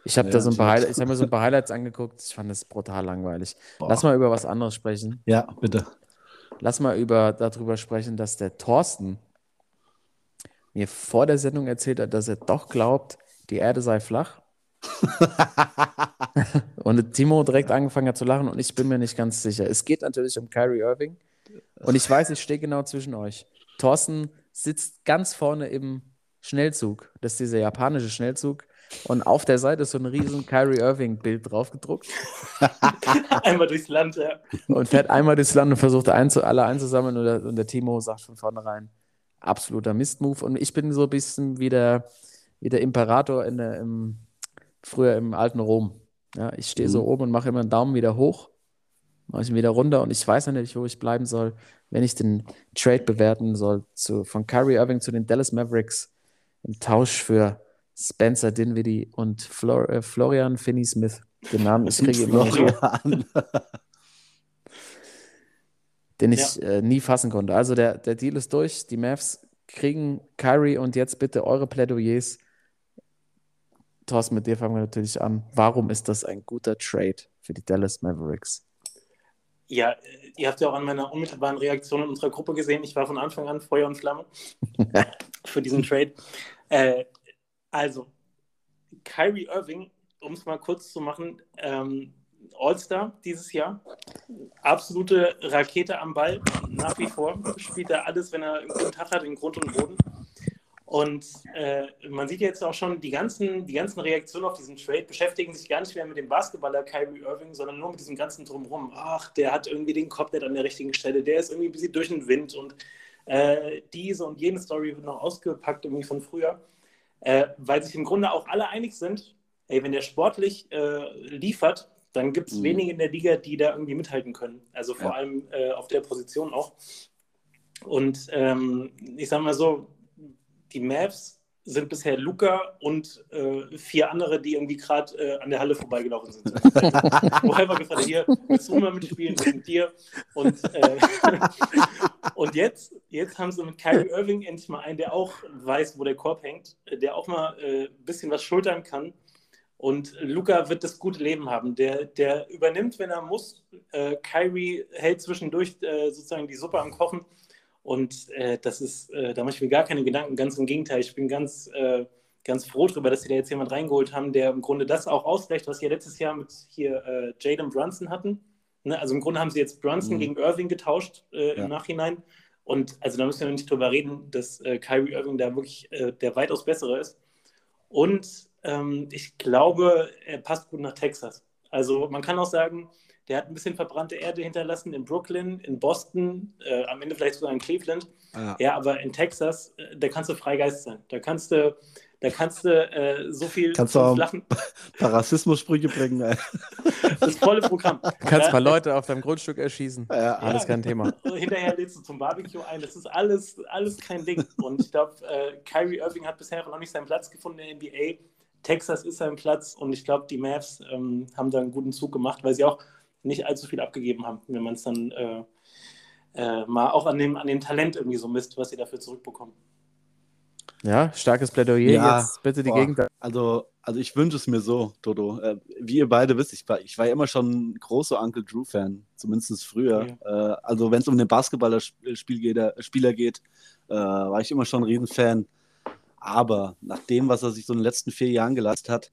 Ich habe Ja, da so ein paar. Highlights- ich hab mir so ein paar Highlights angeguckt. Ich fand das brutal langweilig. Boah. Lass mal über was anderes sprechen. Ja, bitte. Lass mal über, darüber sprechen, dass der Thorsten mir vor der Sendung erzählt hat, dass er doch glaubt, die Erde sei flach. und Timo direkt angefangen hat zu lachen und ich bin mir nicht ganz sicher. Es geht natürlich um Kyrie Irving und ich weiß, ich stehe genau zwischen euch. Thorsten sitzt ganz vorne im Schnellzug. Das ist dieser japanische Schnellzug. Und auf der Seite ist so ein riesen Kyrie Irving-Bild draufgedruckt Einmal durchs Land, ja. und fährt einmal durchs Land und versucht einzu, alle einzusammeln. Und der, und der Timo sagt von vornherein, absoluter Mistmove. Und ich bin so ein bisschen wie der, wie der Imperator in der, im, früher im alten Rom. Ja, ich stehe so Mhm. oben und mache immer einen Daumen wieder hoch, mache ich ihn wieder runter und ich weiß natürlich, wo ich bleiben soll, wenn ich den Trade bewerten soll zu, von Kyrie Irving zu den Dallas Mavericks im Tausch für Spencer Dinwiddie und Flor äh, Florian Finney-Smith. Den Namen, ich kriege immer Florian. den ich äh, nie fassen konnte. Also der, der Deal ist durch. Die Mavs kriegen Kyrie und jetzt bitte eure Plädoyers. Thorsten, mit dir fangen wir natürlich an. Warum ist das ein guter Trade für die Dallas Mavericks? Ja, äh, ihr habt ja auch an meiner unmittelbaren Reaktion in unserer Gruppe gesehen, ich war von Anfang an Feuer und Flamme für diesen Trade. Äh, also, Kyrie Irving, um es mal kurz zu machen, ähm, All-Star dieses Jahr, absolute Rakete am Ball, nach wie vor, spielt er alles, wenn er einen guten Tag hat, in Grund und Boden. Und äh, man sieht jetzt auch schon, die ganzen, die ganzen Reaktionen auf diesen Trade beschäftigen sich gar nicht mehr mit dem Basketballer Kyrie Irving, sondern nur mit diesem ganzen Drumherum. Ach, der hat irgendwie den Kopf nicht an der richtigen Stelle, der ist irgendwie ein bisschen durch den Wind und äh, diese und jene Story wird noch ausgepackt irgendwie von früher, äh, weil sich im Grunde auch alle einig sind, ey, wenn der sportlich äh, liefert, dann gibt es Mhm. wenige in der Liga, die da irgendwie mithalten können. Also vor Ja. allem äh, auf der Position auch. Und ähm, ich sag mal so, die Mavs sind bisher Luca und äh, vier andere, die irgendwie gerade äh, an der Halle vorbeigelaufen sind. Woher war gefragt, hier, willst du mal mitspielen mit dir? Und, äh, und jetzt, jetzt haben sie mit Kyrie Irving endlich mal einen, der auch weiß, wo der Korb hängt, der auch mal äh, ein bisschen was schultern kann. Und Luca wird das gute Leben haben. Der, der übernimmt, wenn er muss. Äh, Kyrie hält zwischendurch äh, sozusagen die Suppe am Kochen. Und äh, das ist, äh, da mache ich mir gar keine Gedanken. Ganz im Gegenteil, ich bin ganz, äh, ganz froh darüber, dass sie da jetzt jemand reingeholt haben, der im Grunde das auch ausgleicht, was sie ja letztes Jahr mit hier äh, Jalen Brunson hatten. Ne? Also im Grunde haben sie jetzt Brunson Mhm. gegen Irving getauscht äh, im Ja. Nachhinein. Und also da müssen wir nicht drüber reden, dass äh, Kyrie Irving da wirklich der weitaus bessere ist. Und ähm, ich glaube, er passt gut nach Texas. Also man kann auch sagen, der hat ein bisschen verbrannte Erde hinterlassen in Brooklyn, in Boston, äh, am Ende vielleicht sogar in Cleveland. Ja. Ja, aber in Texas, äh, da kannst du Freigeist sein. Da kannst du, da kannst du äh, so viel Kannst du auch- Lachen. Ein paar Rassismussprüche bringen. Ey. Das volle Programm. Du kannst ein Ja, paar Leute auf deinem Grundstück erschießen. Ja, Alles kein Thema. Hinterher lädst du zum Barbecue ein. Das ist alles, alles kein Ding. Und ich glaube, äh, Kyrie Irving hat bisher noch nicht seinen Platz gefunden in der NBA. Texas ist sein Platz und ich glaube, die Mavs ähm, haben da einen guten Zug gemacht, weil sie auch nicht allzu viel abgegeben haben, wenn man es dann äh, äh, mal auch an dem, an dem Talent irgendwie so misst, was sie dafür zurückbekommen. Ja, starkes Plädoyer. Ja, Jetzt bitte die boah. Gegend. Also, also ich wünsche es mir so, Dodo. Äh, wie ihr beide wisst, ich war, ich war ja immer schon ein großer Uncle Drew-Fan, zumindest früher. Äh, also wenn es um den Basketballerspiel geht, äh, Spieler geht, äh, war ich immer schon ein Riesenfan. Aber nach dem, was er sich so in den letzten vier Jahren geleistet hat,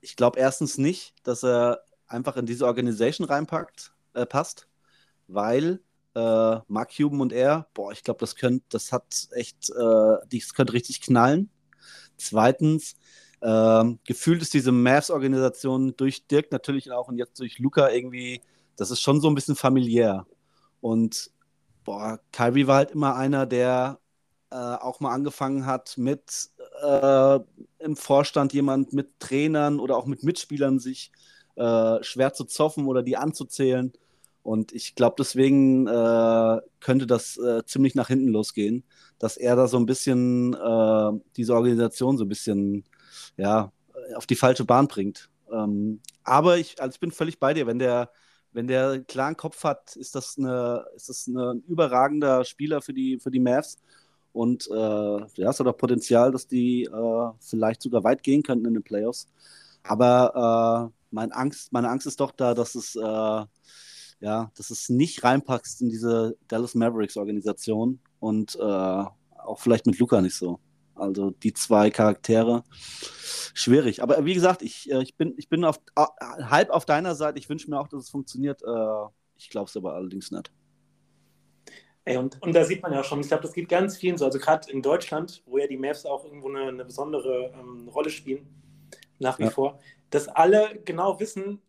ich glaube erstens nicht, dass er einfach in diese Organisation reinpackt, äh, passt, weil äh, Mark Cuban und er, boah, ich glaube, das könnte, das hat echt, äh, das könnte richtig knallen. Zweitens, ähm, gefühlt ist diese Mavs-Organisation durch Dirk natürlich auch und jetzt durch Luca irgendwie, das ist schon so ein bisschen familiär. Und boah, Kyrie war halt immer einer, der äh, auch mal angefangen hat mit äh, im Vorstand jemand mit Trainern oder auch mit Mitspielern sich äh, schwer zu zoffen oder die anzuzählen. Und ich glaube, deswegen äh, könnte das äh, ziemlich nach hinten losgehen, dass er da so ein bisschen äh, diese Organisation so ein bisschen ja, auf die falsche Bahn bringt. Ähm, aber ich, also ich bin völlig bei dir, wenn der, wenn der einen klaren Kopf hat, ist das, eine, ist das eine, ein überragender Spieler für die, für die Mavs. Und äh, ja, es hat auch Potenzial, dass die äh, vielleicht sogar weit gehen könnten in den Playoffs. Aber äh, mein Angst, meine Angst ist doch da, dass es äh, ja, dass es nicht reinpackst in diese Dallas Mavericks Organisation und äh, auch vielleicht mit Luca nicht so. Also die zwei Charaktere, schwierig. Aber wie gesagt, ich, äh, ich bin, ich bin auf, halb auf deiner Seite. Ich wünsche mir auch, dass es funktioniert. Äh, ich glaube es aber allerdings nicht. Ey, und, und da sieht man ja schon, ich glaube, das geht ganz vielen so. Also gerade in Deutschland, wo ja die Mavs auch irgendwo eine, eine besondere ähm, Rolle spielen, nach wie Ja. vor, dass alle genau wissen,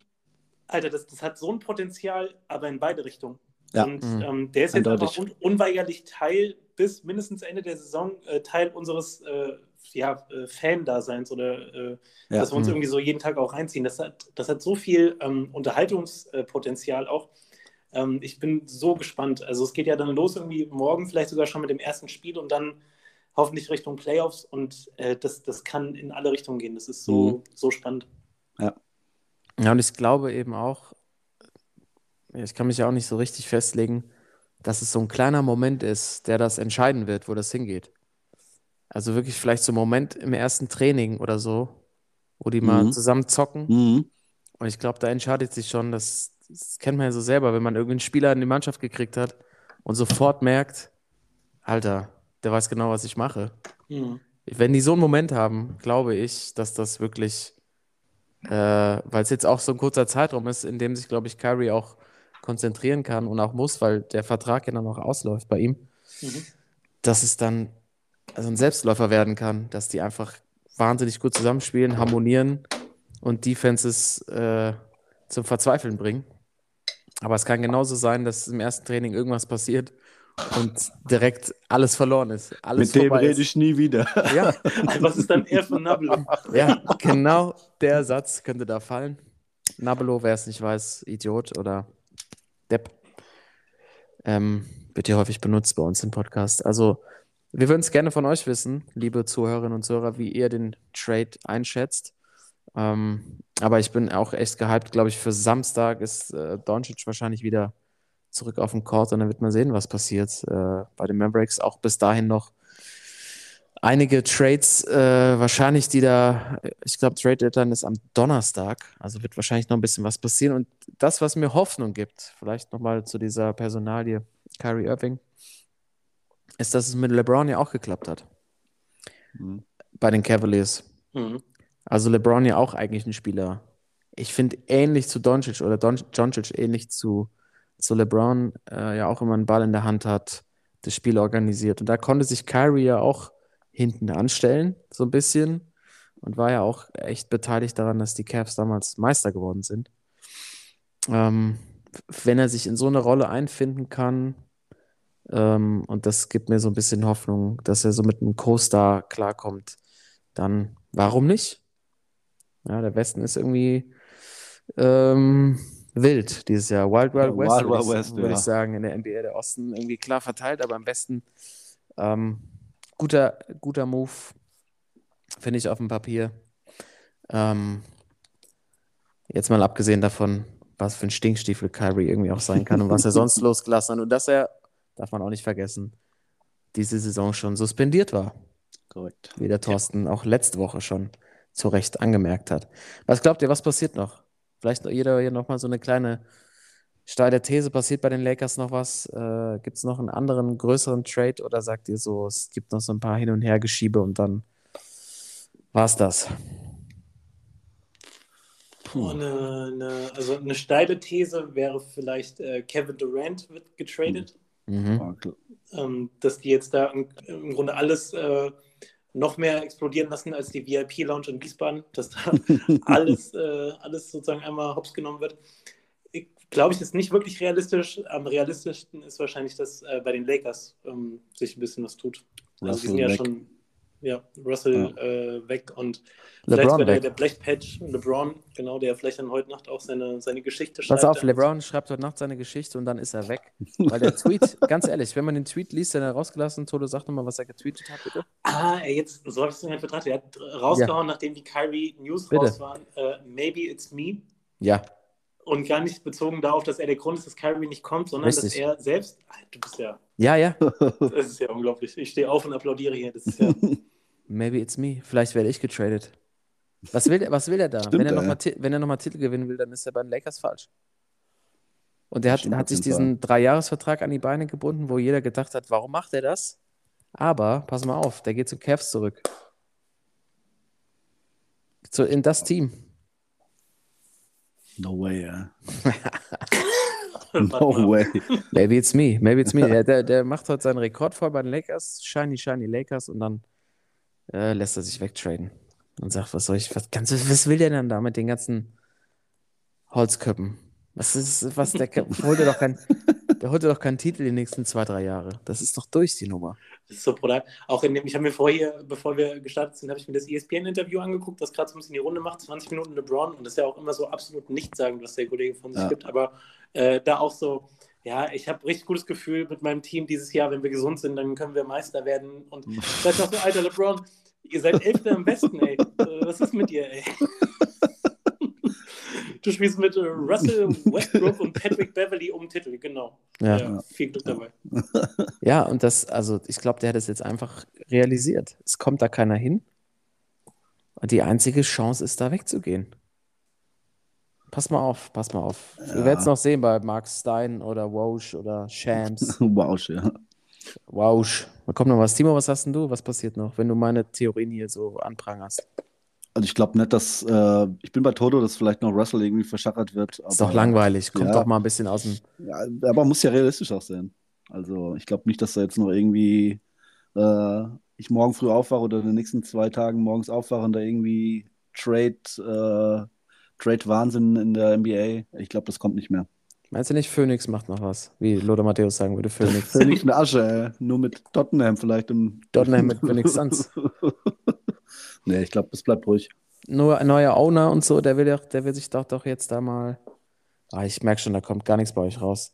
Alter, das, das hat so ein Potenzial, aber in beide Richtungen. Ja. Und Mhm. ähm, der ist jetzt einfach un unweigerlich Teil bis mindestens Ende der Saison äh, Teil unseres äh, ja, äh, Fan-Daseins oder äh, Ja. dass wir uns Mhm. irgendwie so jeden Tag auch reinziehen. Das hat, das hat so viel ähm, Unterhaltungspotenzial auch. Ähm, ich bin so gespannt. Also es geht ja dann los irgendwie morgen vielleicht sogar schon mit dem ersten Spiel und dann hoffentlich Richtung Playoffs und äh, das, das kann in alle Richtungen gehen. Das ist so, Mhm. so spannend. Ja, und ich glaube eben auch, ich kann mich ja auch nicht so richtig festlegen, dass es so ein kleiner Moment ist, der das entscheiden wird, wo das hingeht. Also wirklich vielleicht so ein Moment im ersten Training oder so, wo die mal Mhm. zusammen zocken. Mhm. Und ich glaube, da entscheidet sich schon, das, das kennt man ja so selber, wenn man irgendeinen Spieler in die Mannschaft gekriegt hat und sofort merkt, Alter, der weiß genau, was ich mache. Mhm. Wenn die so einen Moment haben, glaube ich, dass das wirklich, äh, weil es jetzt auch so ein kurzer Zeitraum ist, in dem sich, glaube ich, Kyrie auch konzentrieren kann und auch muss, weil der Vertrag ja dann noch ausläuft bei ihm, Mhm. dass es dann also ein Selbstläufer werden kann, dass die einfach wahnsinnig gut zusammenspielen, harmonieren und Defenses äh, zum Verzweifeln bringen. Aber es kann genauso sein, dass im ersten Training irgendwas passiert und direkt alles verloren ist. Alles Mit dem rede ist. ich nie wieder. Ja, Was ist dann eher von Nablo? ja, genau der Satz könnte da fallen. Nabelo, wer es nicht weiß, Idiot oder Depp. Ähm, wird hier häufig benutzt bei uns im Podcast. Also, wir würden es gerne von euch wissen, liebe Zuhörerinnen und Zuhörer, wie ihr den Trade einschätzt. Ähm, aber ich bin auch echt gehypt, glaube ich, für Samstag ist äh, Doncic wahrscheinlich wieder zurück auf den Court und dann wird man sehen, was passiert äh, bei den Mavericks. Auch bis dahin noch einige Trades, äh, wahrscheinlich, die da, ich glaube, Trade Deadline ist am Donnerstag, also wird wahrscheinlich noch ein bisschen was passieren. Und das, was mir Hoffnung gibt, vielleicht nochmal zu dieser Personalie Kyrie Irving, ist, dass es mit LeBron ja auch geklappt hat Mhm. bei den Cavaliers. Mhm. Also LeBron ja auch eigentlich ein Spieler. Ich finde ähnlich zu Doncic oder Don Doncic ähnlich zu, zu LeBron äh, ja auch immer einen Ball in der Hand hat, das Spiel organisiert. Und da konnte sich Kyrie ja auch hinten anstellen, so ein bisschen. Und war ja auch echt beteiligt daran, dass die Cavs damals Meister geworden sind. Ähm, wenn er sich in so eine Rolle einfinden kann, ähm, und das gibt mir so ein bisschen Hoffnung, dass er so mit einem Co-Star klarkommt, dann warum nicht? Ja, der Westen ist irgendwie ähm, wild dieses Jahr. Wild Wild Ja, West, Wild würde Wild ich, West, würde ja. ich sagen, in der NBA. Der Osten irgendwie klar verteilt, aber im Westen ähm, guter, guter Move, finde ich auf dem Papier. Ähm, jetzt mal abgesehen davon, was für ein Stinkstiefel Kyrie irgendwie auch sein kann und was er sonst losgelassen hat und dass er, darf man auch nicht vergessen, diese Saison schon suspendiert war Korrekt. wie der Thorsten auch letzte Woche schon zu Recht angemerkt hat. Was glaubt ihr, was passiert noch? Vielleicht jeder hier nochmal so eine kleine steile These. Passiert bei den Lakers noch was? Äh, gibt es noch einen anderen, größeren Trade oder sagt ihr so, es gibt noch so ein paar Hin- und Hergeschiebe und dann war es das? Oh, eine, eine, also eine steile These wäre vielleicht, äh, Kevin Durant wird getradet. Mhm. Klar. ähm, dass die jetzt da im, im Grunde alles äh, noch mehr explodieren lassen als die VIP-Lounge in Wiesbaden, dass da alles, äh, alles sozusagen einmal hops genommen wird. Ich glaube, ich ist nicht wirklich realistisch. Am realistischsten ist wahrscheinlich, dass äh, bei den Lakers ähm, sich ein bisschen was tut. Also die sind ja weg. schon Ja, Russell äh, weg und vielleicht LeBron wäre der, weg. der Blechpatch, LeBron, genau, der vielleicht dann heute Nacht auch seine, seine Geschichte Pass schreibt. auf, LeBron schreibt heute Nacht seine Geschichte und dann ist er weg. Weil der Tweet, ganz ehrlich, wenn man den Tweet liest, den er rausgelassen hat, Toto, sag nochmal, was er getweetet hat, bitte. Ah, ey, jetzt, so habe ich es nicht betrachtet. Er hat rausgehauen, nachdem die Kyrie News Bitte. raus waren, äh, maybe it's me. Ja, Und gar nicht bezogen darauf, dass er der Grund ist, dass Kyrie nicht kommt, sondern dass Richtig. er selbst. Du bist ja. ja, ja. Das ist ja unglaublich. Ich stehe auf und applaudiere hier. Das ist ja. Maybe it's me. Vielleicht werde ich getradet. Was will, der- was will er da? Stimmt, wenn, er noch ja. mal, nochmal Titel gewinnen will, dann ist er bei den Lakers falsch. Und er hat, Stimmt, hat sich diesen Dreijahresvertrag an die Beine gebunden, wo jeder gedacht hat, warum macht er das? Aber, pass mal auf, der geht zu Cavs zurück. Zu, in das Team. No way, ja. No way. Maybe it's me, maybe it's me. Der, der, der macht heute seinen Rekord voll bei den Lakers, shiny, shiny Lakers, und dann äh, lässt er sich wegtraden und sagt, was soll ich, was, ganz, was will der denn da mit den ganzen Holzköppen? Was ist, was, der holt doch kein, der holt doch keinen Titel die nächsten zwei, drei Jahre. Das ist doch durch, die Nummer. Das ist so brutal. Auch in dem, ich habe mir vorher, bevor wir gestartet sind, habe ich mir das ESPN-Interview angeguckt, das gerade so ein bisschen die Runde macht, 20 Minuten LeBron. Und das ist ja auch immer so absolut nichtssagend, was der Kollege von sich Ja. gibt. Aber äh, da auch so, ja, ich habe richtig gutes Gefühl mit meinem Team dieses Jahr, wenn wir gesund sind, dann können wir Meister werden. Und seid noch so, alter LeBron, ihr seid Elfter im Westen, ey. Äh, Was ist mit dir, ey? Du spielst mit äh, Russell Westbrook und Patrick Beverly um den Titel, genau. Ja, Ja, viel Glück dabei. ja und das, also ich glaube, der hat es jetzt einfach realisiert. Es kommt da keiner hin. Und die einzige Chance ist, da wegzugehen. Pass mal auf, pass mal auf. Wir Ja. werden es noch sehen bei Mark Stein oder Woj oder Shams. wow, ja. Wausch. Da kommt noch was. Timo, was hast denn du? Was passiert noch, wenn du meine Theorien hier so anprangerst? Also ich glaube nicht, dass äh, ich bin bei Toto, dass vielleicht noch Russell irgendwie verschachert wird. Ist doch langweilig. Kommt ja. doch mal ein bisschen aus dem. Ja, aber muss ja realistisch auch sein. Also ich glaube nicht, dass da jetzt noch irgendwie äh, ich morgen früh aufwache oder in den nächsten zwei Tagen morgens aufwache und da irgendwie Trade, äh, Trade Wahnsinn in der NBA. Ich glaube, das kommt nicht mehr. Meinst du nicht, Phoenix macht noch was? Wie Lothar Matthäus sagen würde, Phoenix. Völlig eine Asche, ey. nur mit Tottenham vielleicht. Im Tottenham mit Phoenix Suns. nee, ich glaube, es bleibt ruhig. Nur ein neuer Owner und so, der will, doch, der will sich doch, doch jetzt da mal. Ah, ich merke schon, da kommt gar nichts bei euch raus.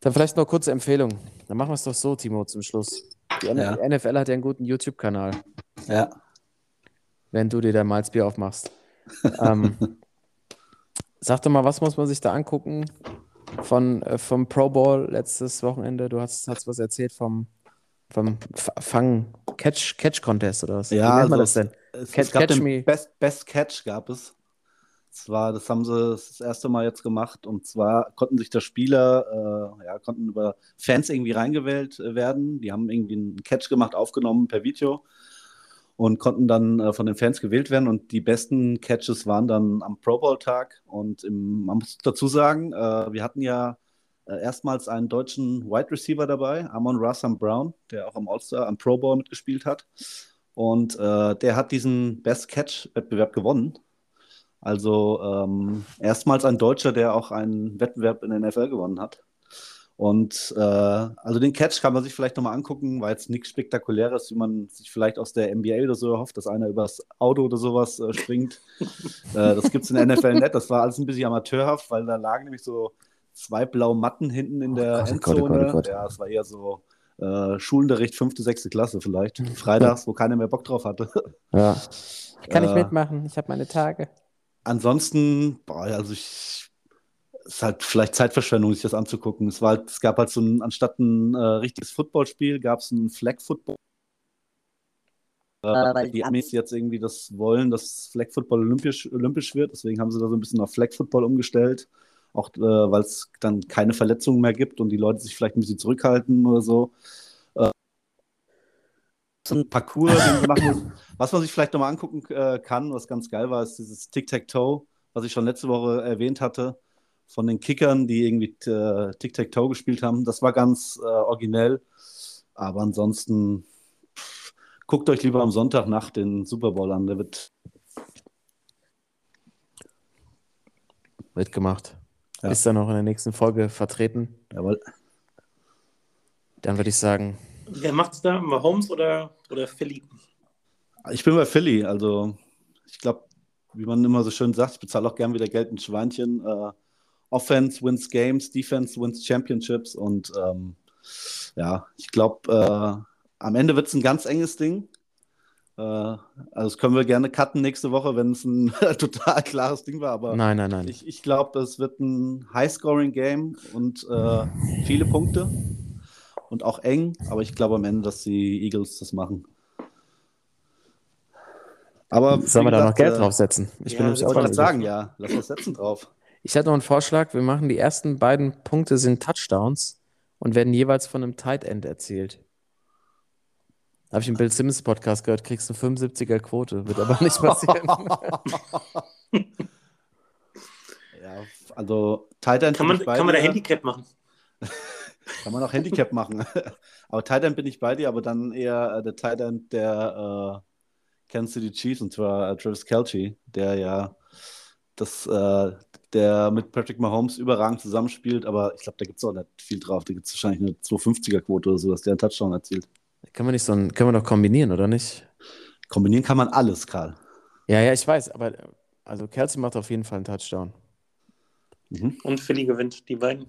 Dann vielleicht noch kurze Empfehlung. Dann machen wir es doch so, Timo, zum Schluss. Die Ja. NFL hat ja einen guten YouTube-Kanal, Ja. wenn du dir da Malzbier aufmachst. Ähm, sag doch mal, was muss man sich da angucken von, äh, vom Pro Bowl letztes Wochenende? Du hast, hast was erzählt vom, vom F- Fang, Catch, Catch Contest oder was? Ja, Wie nennt man also das denn? Es, Catch- es gab catch den me. Best, Best Catch gab es. Zwar, das haben sie das erste Mal jetzt gemacht und zwar konnten sich da Spieler, äh, ja, konnten über Fans irgendwie reingewählt äh, werden. Die haben irgendwie einen Catch gemacht, aufgenommen per Video und konnten dann äh, von den Fans gewählt werden und die besten Catches waren dann am Pro Bowl Tag und im, man muss dazu sagen, äh, wir hatten ja äh, erstmals einen deutschen Wide Receiver dabei, Amon Rassam Brown, der auch am All-Star, am Pro Bowl mitgespielt hat. Und äh, der hat diesen Best Catch-Wettbewerb gewonnen. Also ähm, erstmals ein Deutscher, der auch einen Wettbewerb in der NFL gewonnen hat. Und äh, also den Catch kann man sich vielleicht nochmal angucken, weil jetzt nichts Spektakuläres, wie man sich vielleicht aus der NBA oder so erhofft, dass einer übers Auto oder sowas äh, springt. äh, das gibt es in der NFL nicht. Das war alles ein bisschen amateurhaft, weil da lagen nämlich so zwei blaue Matten hinten in der Gott, oh Gott, oh Endzone. Gott, oh Gott. Ja, es war eher so äh, Schulunterricht, fünfte, sechste Klasse vielleicht. Freitags, wo keiner mehr Bock drauf hatte. Ja. Ich kann nicht Äh, mitmachen, ich habe meine Tage. Ansonsten, boah, also ich, es ist halt vielleicht Zeitverschwendung, sich das anzugucken. Es, war halt, es gab halt so ein, anstatt ein äh, richtiges Footballspiel, gab es ein Flag Football. Äh, weil die Amis jetzt irgendwie das wollen, dass Flag Football olympisch, olympisch wird. Deswegen haben sie da so ein bisschen auf Flag Football umgestellt. Auch äh, weil es dann keine Verletzungen mehr gibt und die Leute sich vielleicht ein bisschen zurückhalten oder so. Äh, so ein Parcours, den sie machen. Was man sich vielleicht nochmal angucken äh, kann, was ganz geil war, ist dieses Tic-Tac-Toe, was ich schon letzte Woche erwähnt hatte, von den Kickern, die irgendwie äh, Tic-Tac-Toe gespielt haben. Das war ganz äh, originell. Aber ansonsten pff, guckt euch lieber am Sonntag nach den Super Bowl an. Der wird Wird gemacht. Ja. Ist dann auch in der nächsten Folge vertreten. jawohl. Dann würde ich sagen, Wer macht's da? Mahomes oder, oder Philly? Ich bin bei Philly, also ich glaube, wie man immer so schön sagt, ich bezahle auch gern wieder Geld in Schweinchen. Äh, Offense wins Games, Defense wins Championships und ähm, ja, ich glaube, äh, am Ende wird es ein ganz enges Ding. Äh, also das können wir gerne cutten nächste Woche, wenn es ein total klares Ding war. Aber Nein, nein, nein. ich, ich glaube, das wird ein High-Scoring-Game und äh, viele Punkte und auch eng. Aber ich glaube am Ende, dass die Eagles das machen. Aber Sollen wir da noch Geld äh, draufsetzen? Ich ja, bin Ich wollte gerade sagen, ja, lass uns setzen drauf. Ich hatte noch einen Vorschlag. Wir machen die ersten beiden Punkte sind Touchdowns und werden jeweils von einem Tight End erzielt. Habe ich im Bill Simmons Podcast gehört, kriegst du 75er Quote. Wird aber nicht passieren. Ja, also Tight End Kann man, kann man da. Handicap machen? Kann man auch Handicap machen. aber Tight End bin ich bei dir, aber dann eher äh, der Tight End der äh, Kansas City Chiefs und zwar äh, Travis Kelce, der ja das, äh, der mit Patrick Mahomes überragend zusammenspielt, aber ich glaube, da gibt es auch nicht viel drauf. Da gibt es wahrscheinlich eine 250er-Quote oder so, dass der einen Touchdown erzielt. Können wir nicht so ein, können wir doch kombinieren, oder nicht? Kombinieren kann man alles, Karl. Ja, ja, ich weiß, aber also Kelsey macht auf jeden Fall einen Touchdown. Mhm. Und Philly gewinnt, die beiden.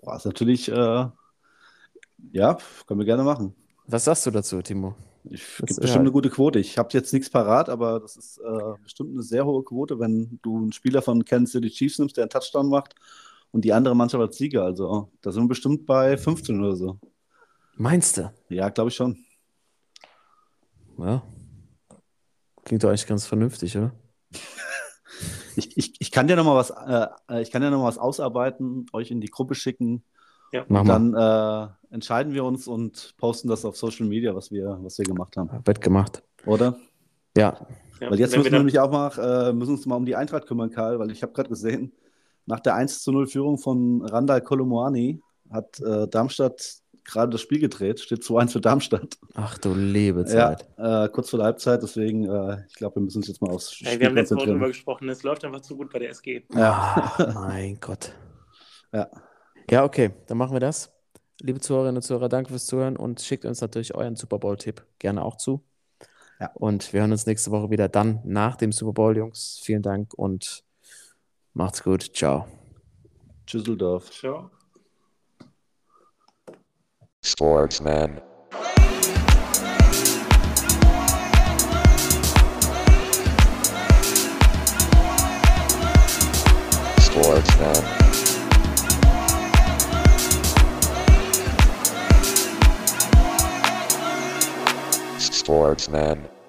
Boah, ist natürlich, äh, ja, können wir gerne machen. Was sagst du dazu, Timo? Ich gibt bestimmt eine gute Quote. Ich habe jetzt nichts parat, aber das ist äh, bestimmt eine sehr hohe Quote, wenn du einen Spieler von Kansas City Chiefs nimmst, der einen Touchdown macht und die andere Mannschaft als Sieger. Also da sind wir bestimmt bei 15 oder so. Meinst du? Ja, glaube ich schon. Ja. Klingt doch eigentlich ganz vernünftig, oder? Ich, ich, ich kann dir noch mal was, äh, äh, ich kann dir noch mal was ausarbeiten, euch in die Gruppe schicken. Ja. Mal. Dann äh, entscheiden wir uns und posten das auf Social Media, was wir, was wir gemacht haben. Wird gemacht. Oder? Ja. Ja, Weil jetzt wenn müssen wir nämlich auch mal, äh, müssen uns mal um die Eintracht kümmern, Karl, weil ich habe gerade gesehen, nach der 1 zu 0 Führung von Randall Kolomoani hat äh, Darmstadt gerade das Spiel gedreht, steht 2-1 für Darmstadt. Ach du liebe Ja, Zeit. äh, kurz vor der Halbzeit, deswegen, äh, ich glaube, wir müssen uns jetzt mal aufs Spiel ey, wir haben letzte Woche drüber konzentrieren. gesprochen, es läuft einfach zu gut bei der SG. Ja. Mein Gott. Ja. Ja, okay, dann machen wir das. Liebe Zuhörerinnen und Zuhörer, danke fürs Zuhören und schickt uns natürlich euren Super Bowl-Tipp gerne auch zu. Ja. Und wir hören uns nächste Woche wieder dann nach dem Super Bowl, Jungs. Vielen Dank und macht's gut. Ciao. Düsseldorf. Ciao. Sportsman. Sportsman. Sportsman.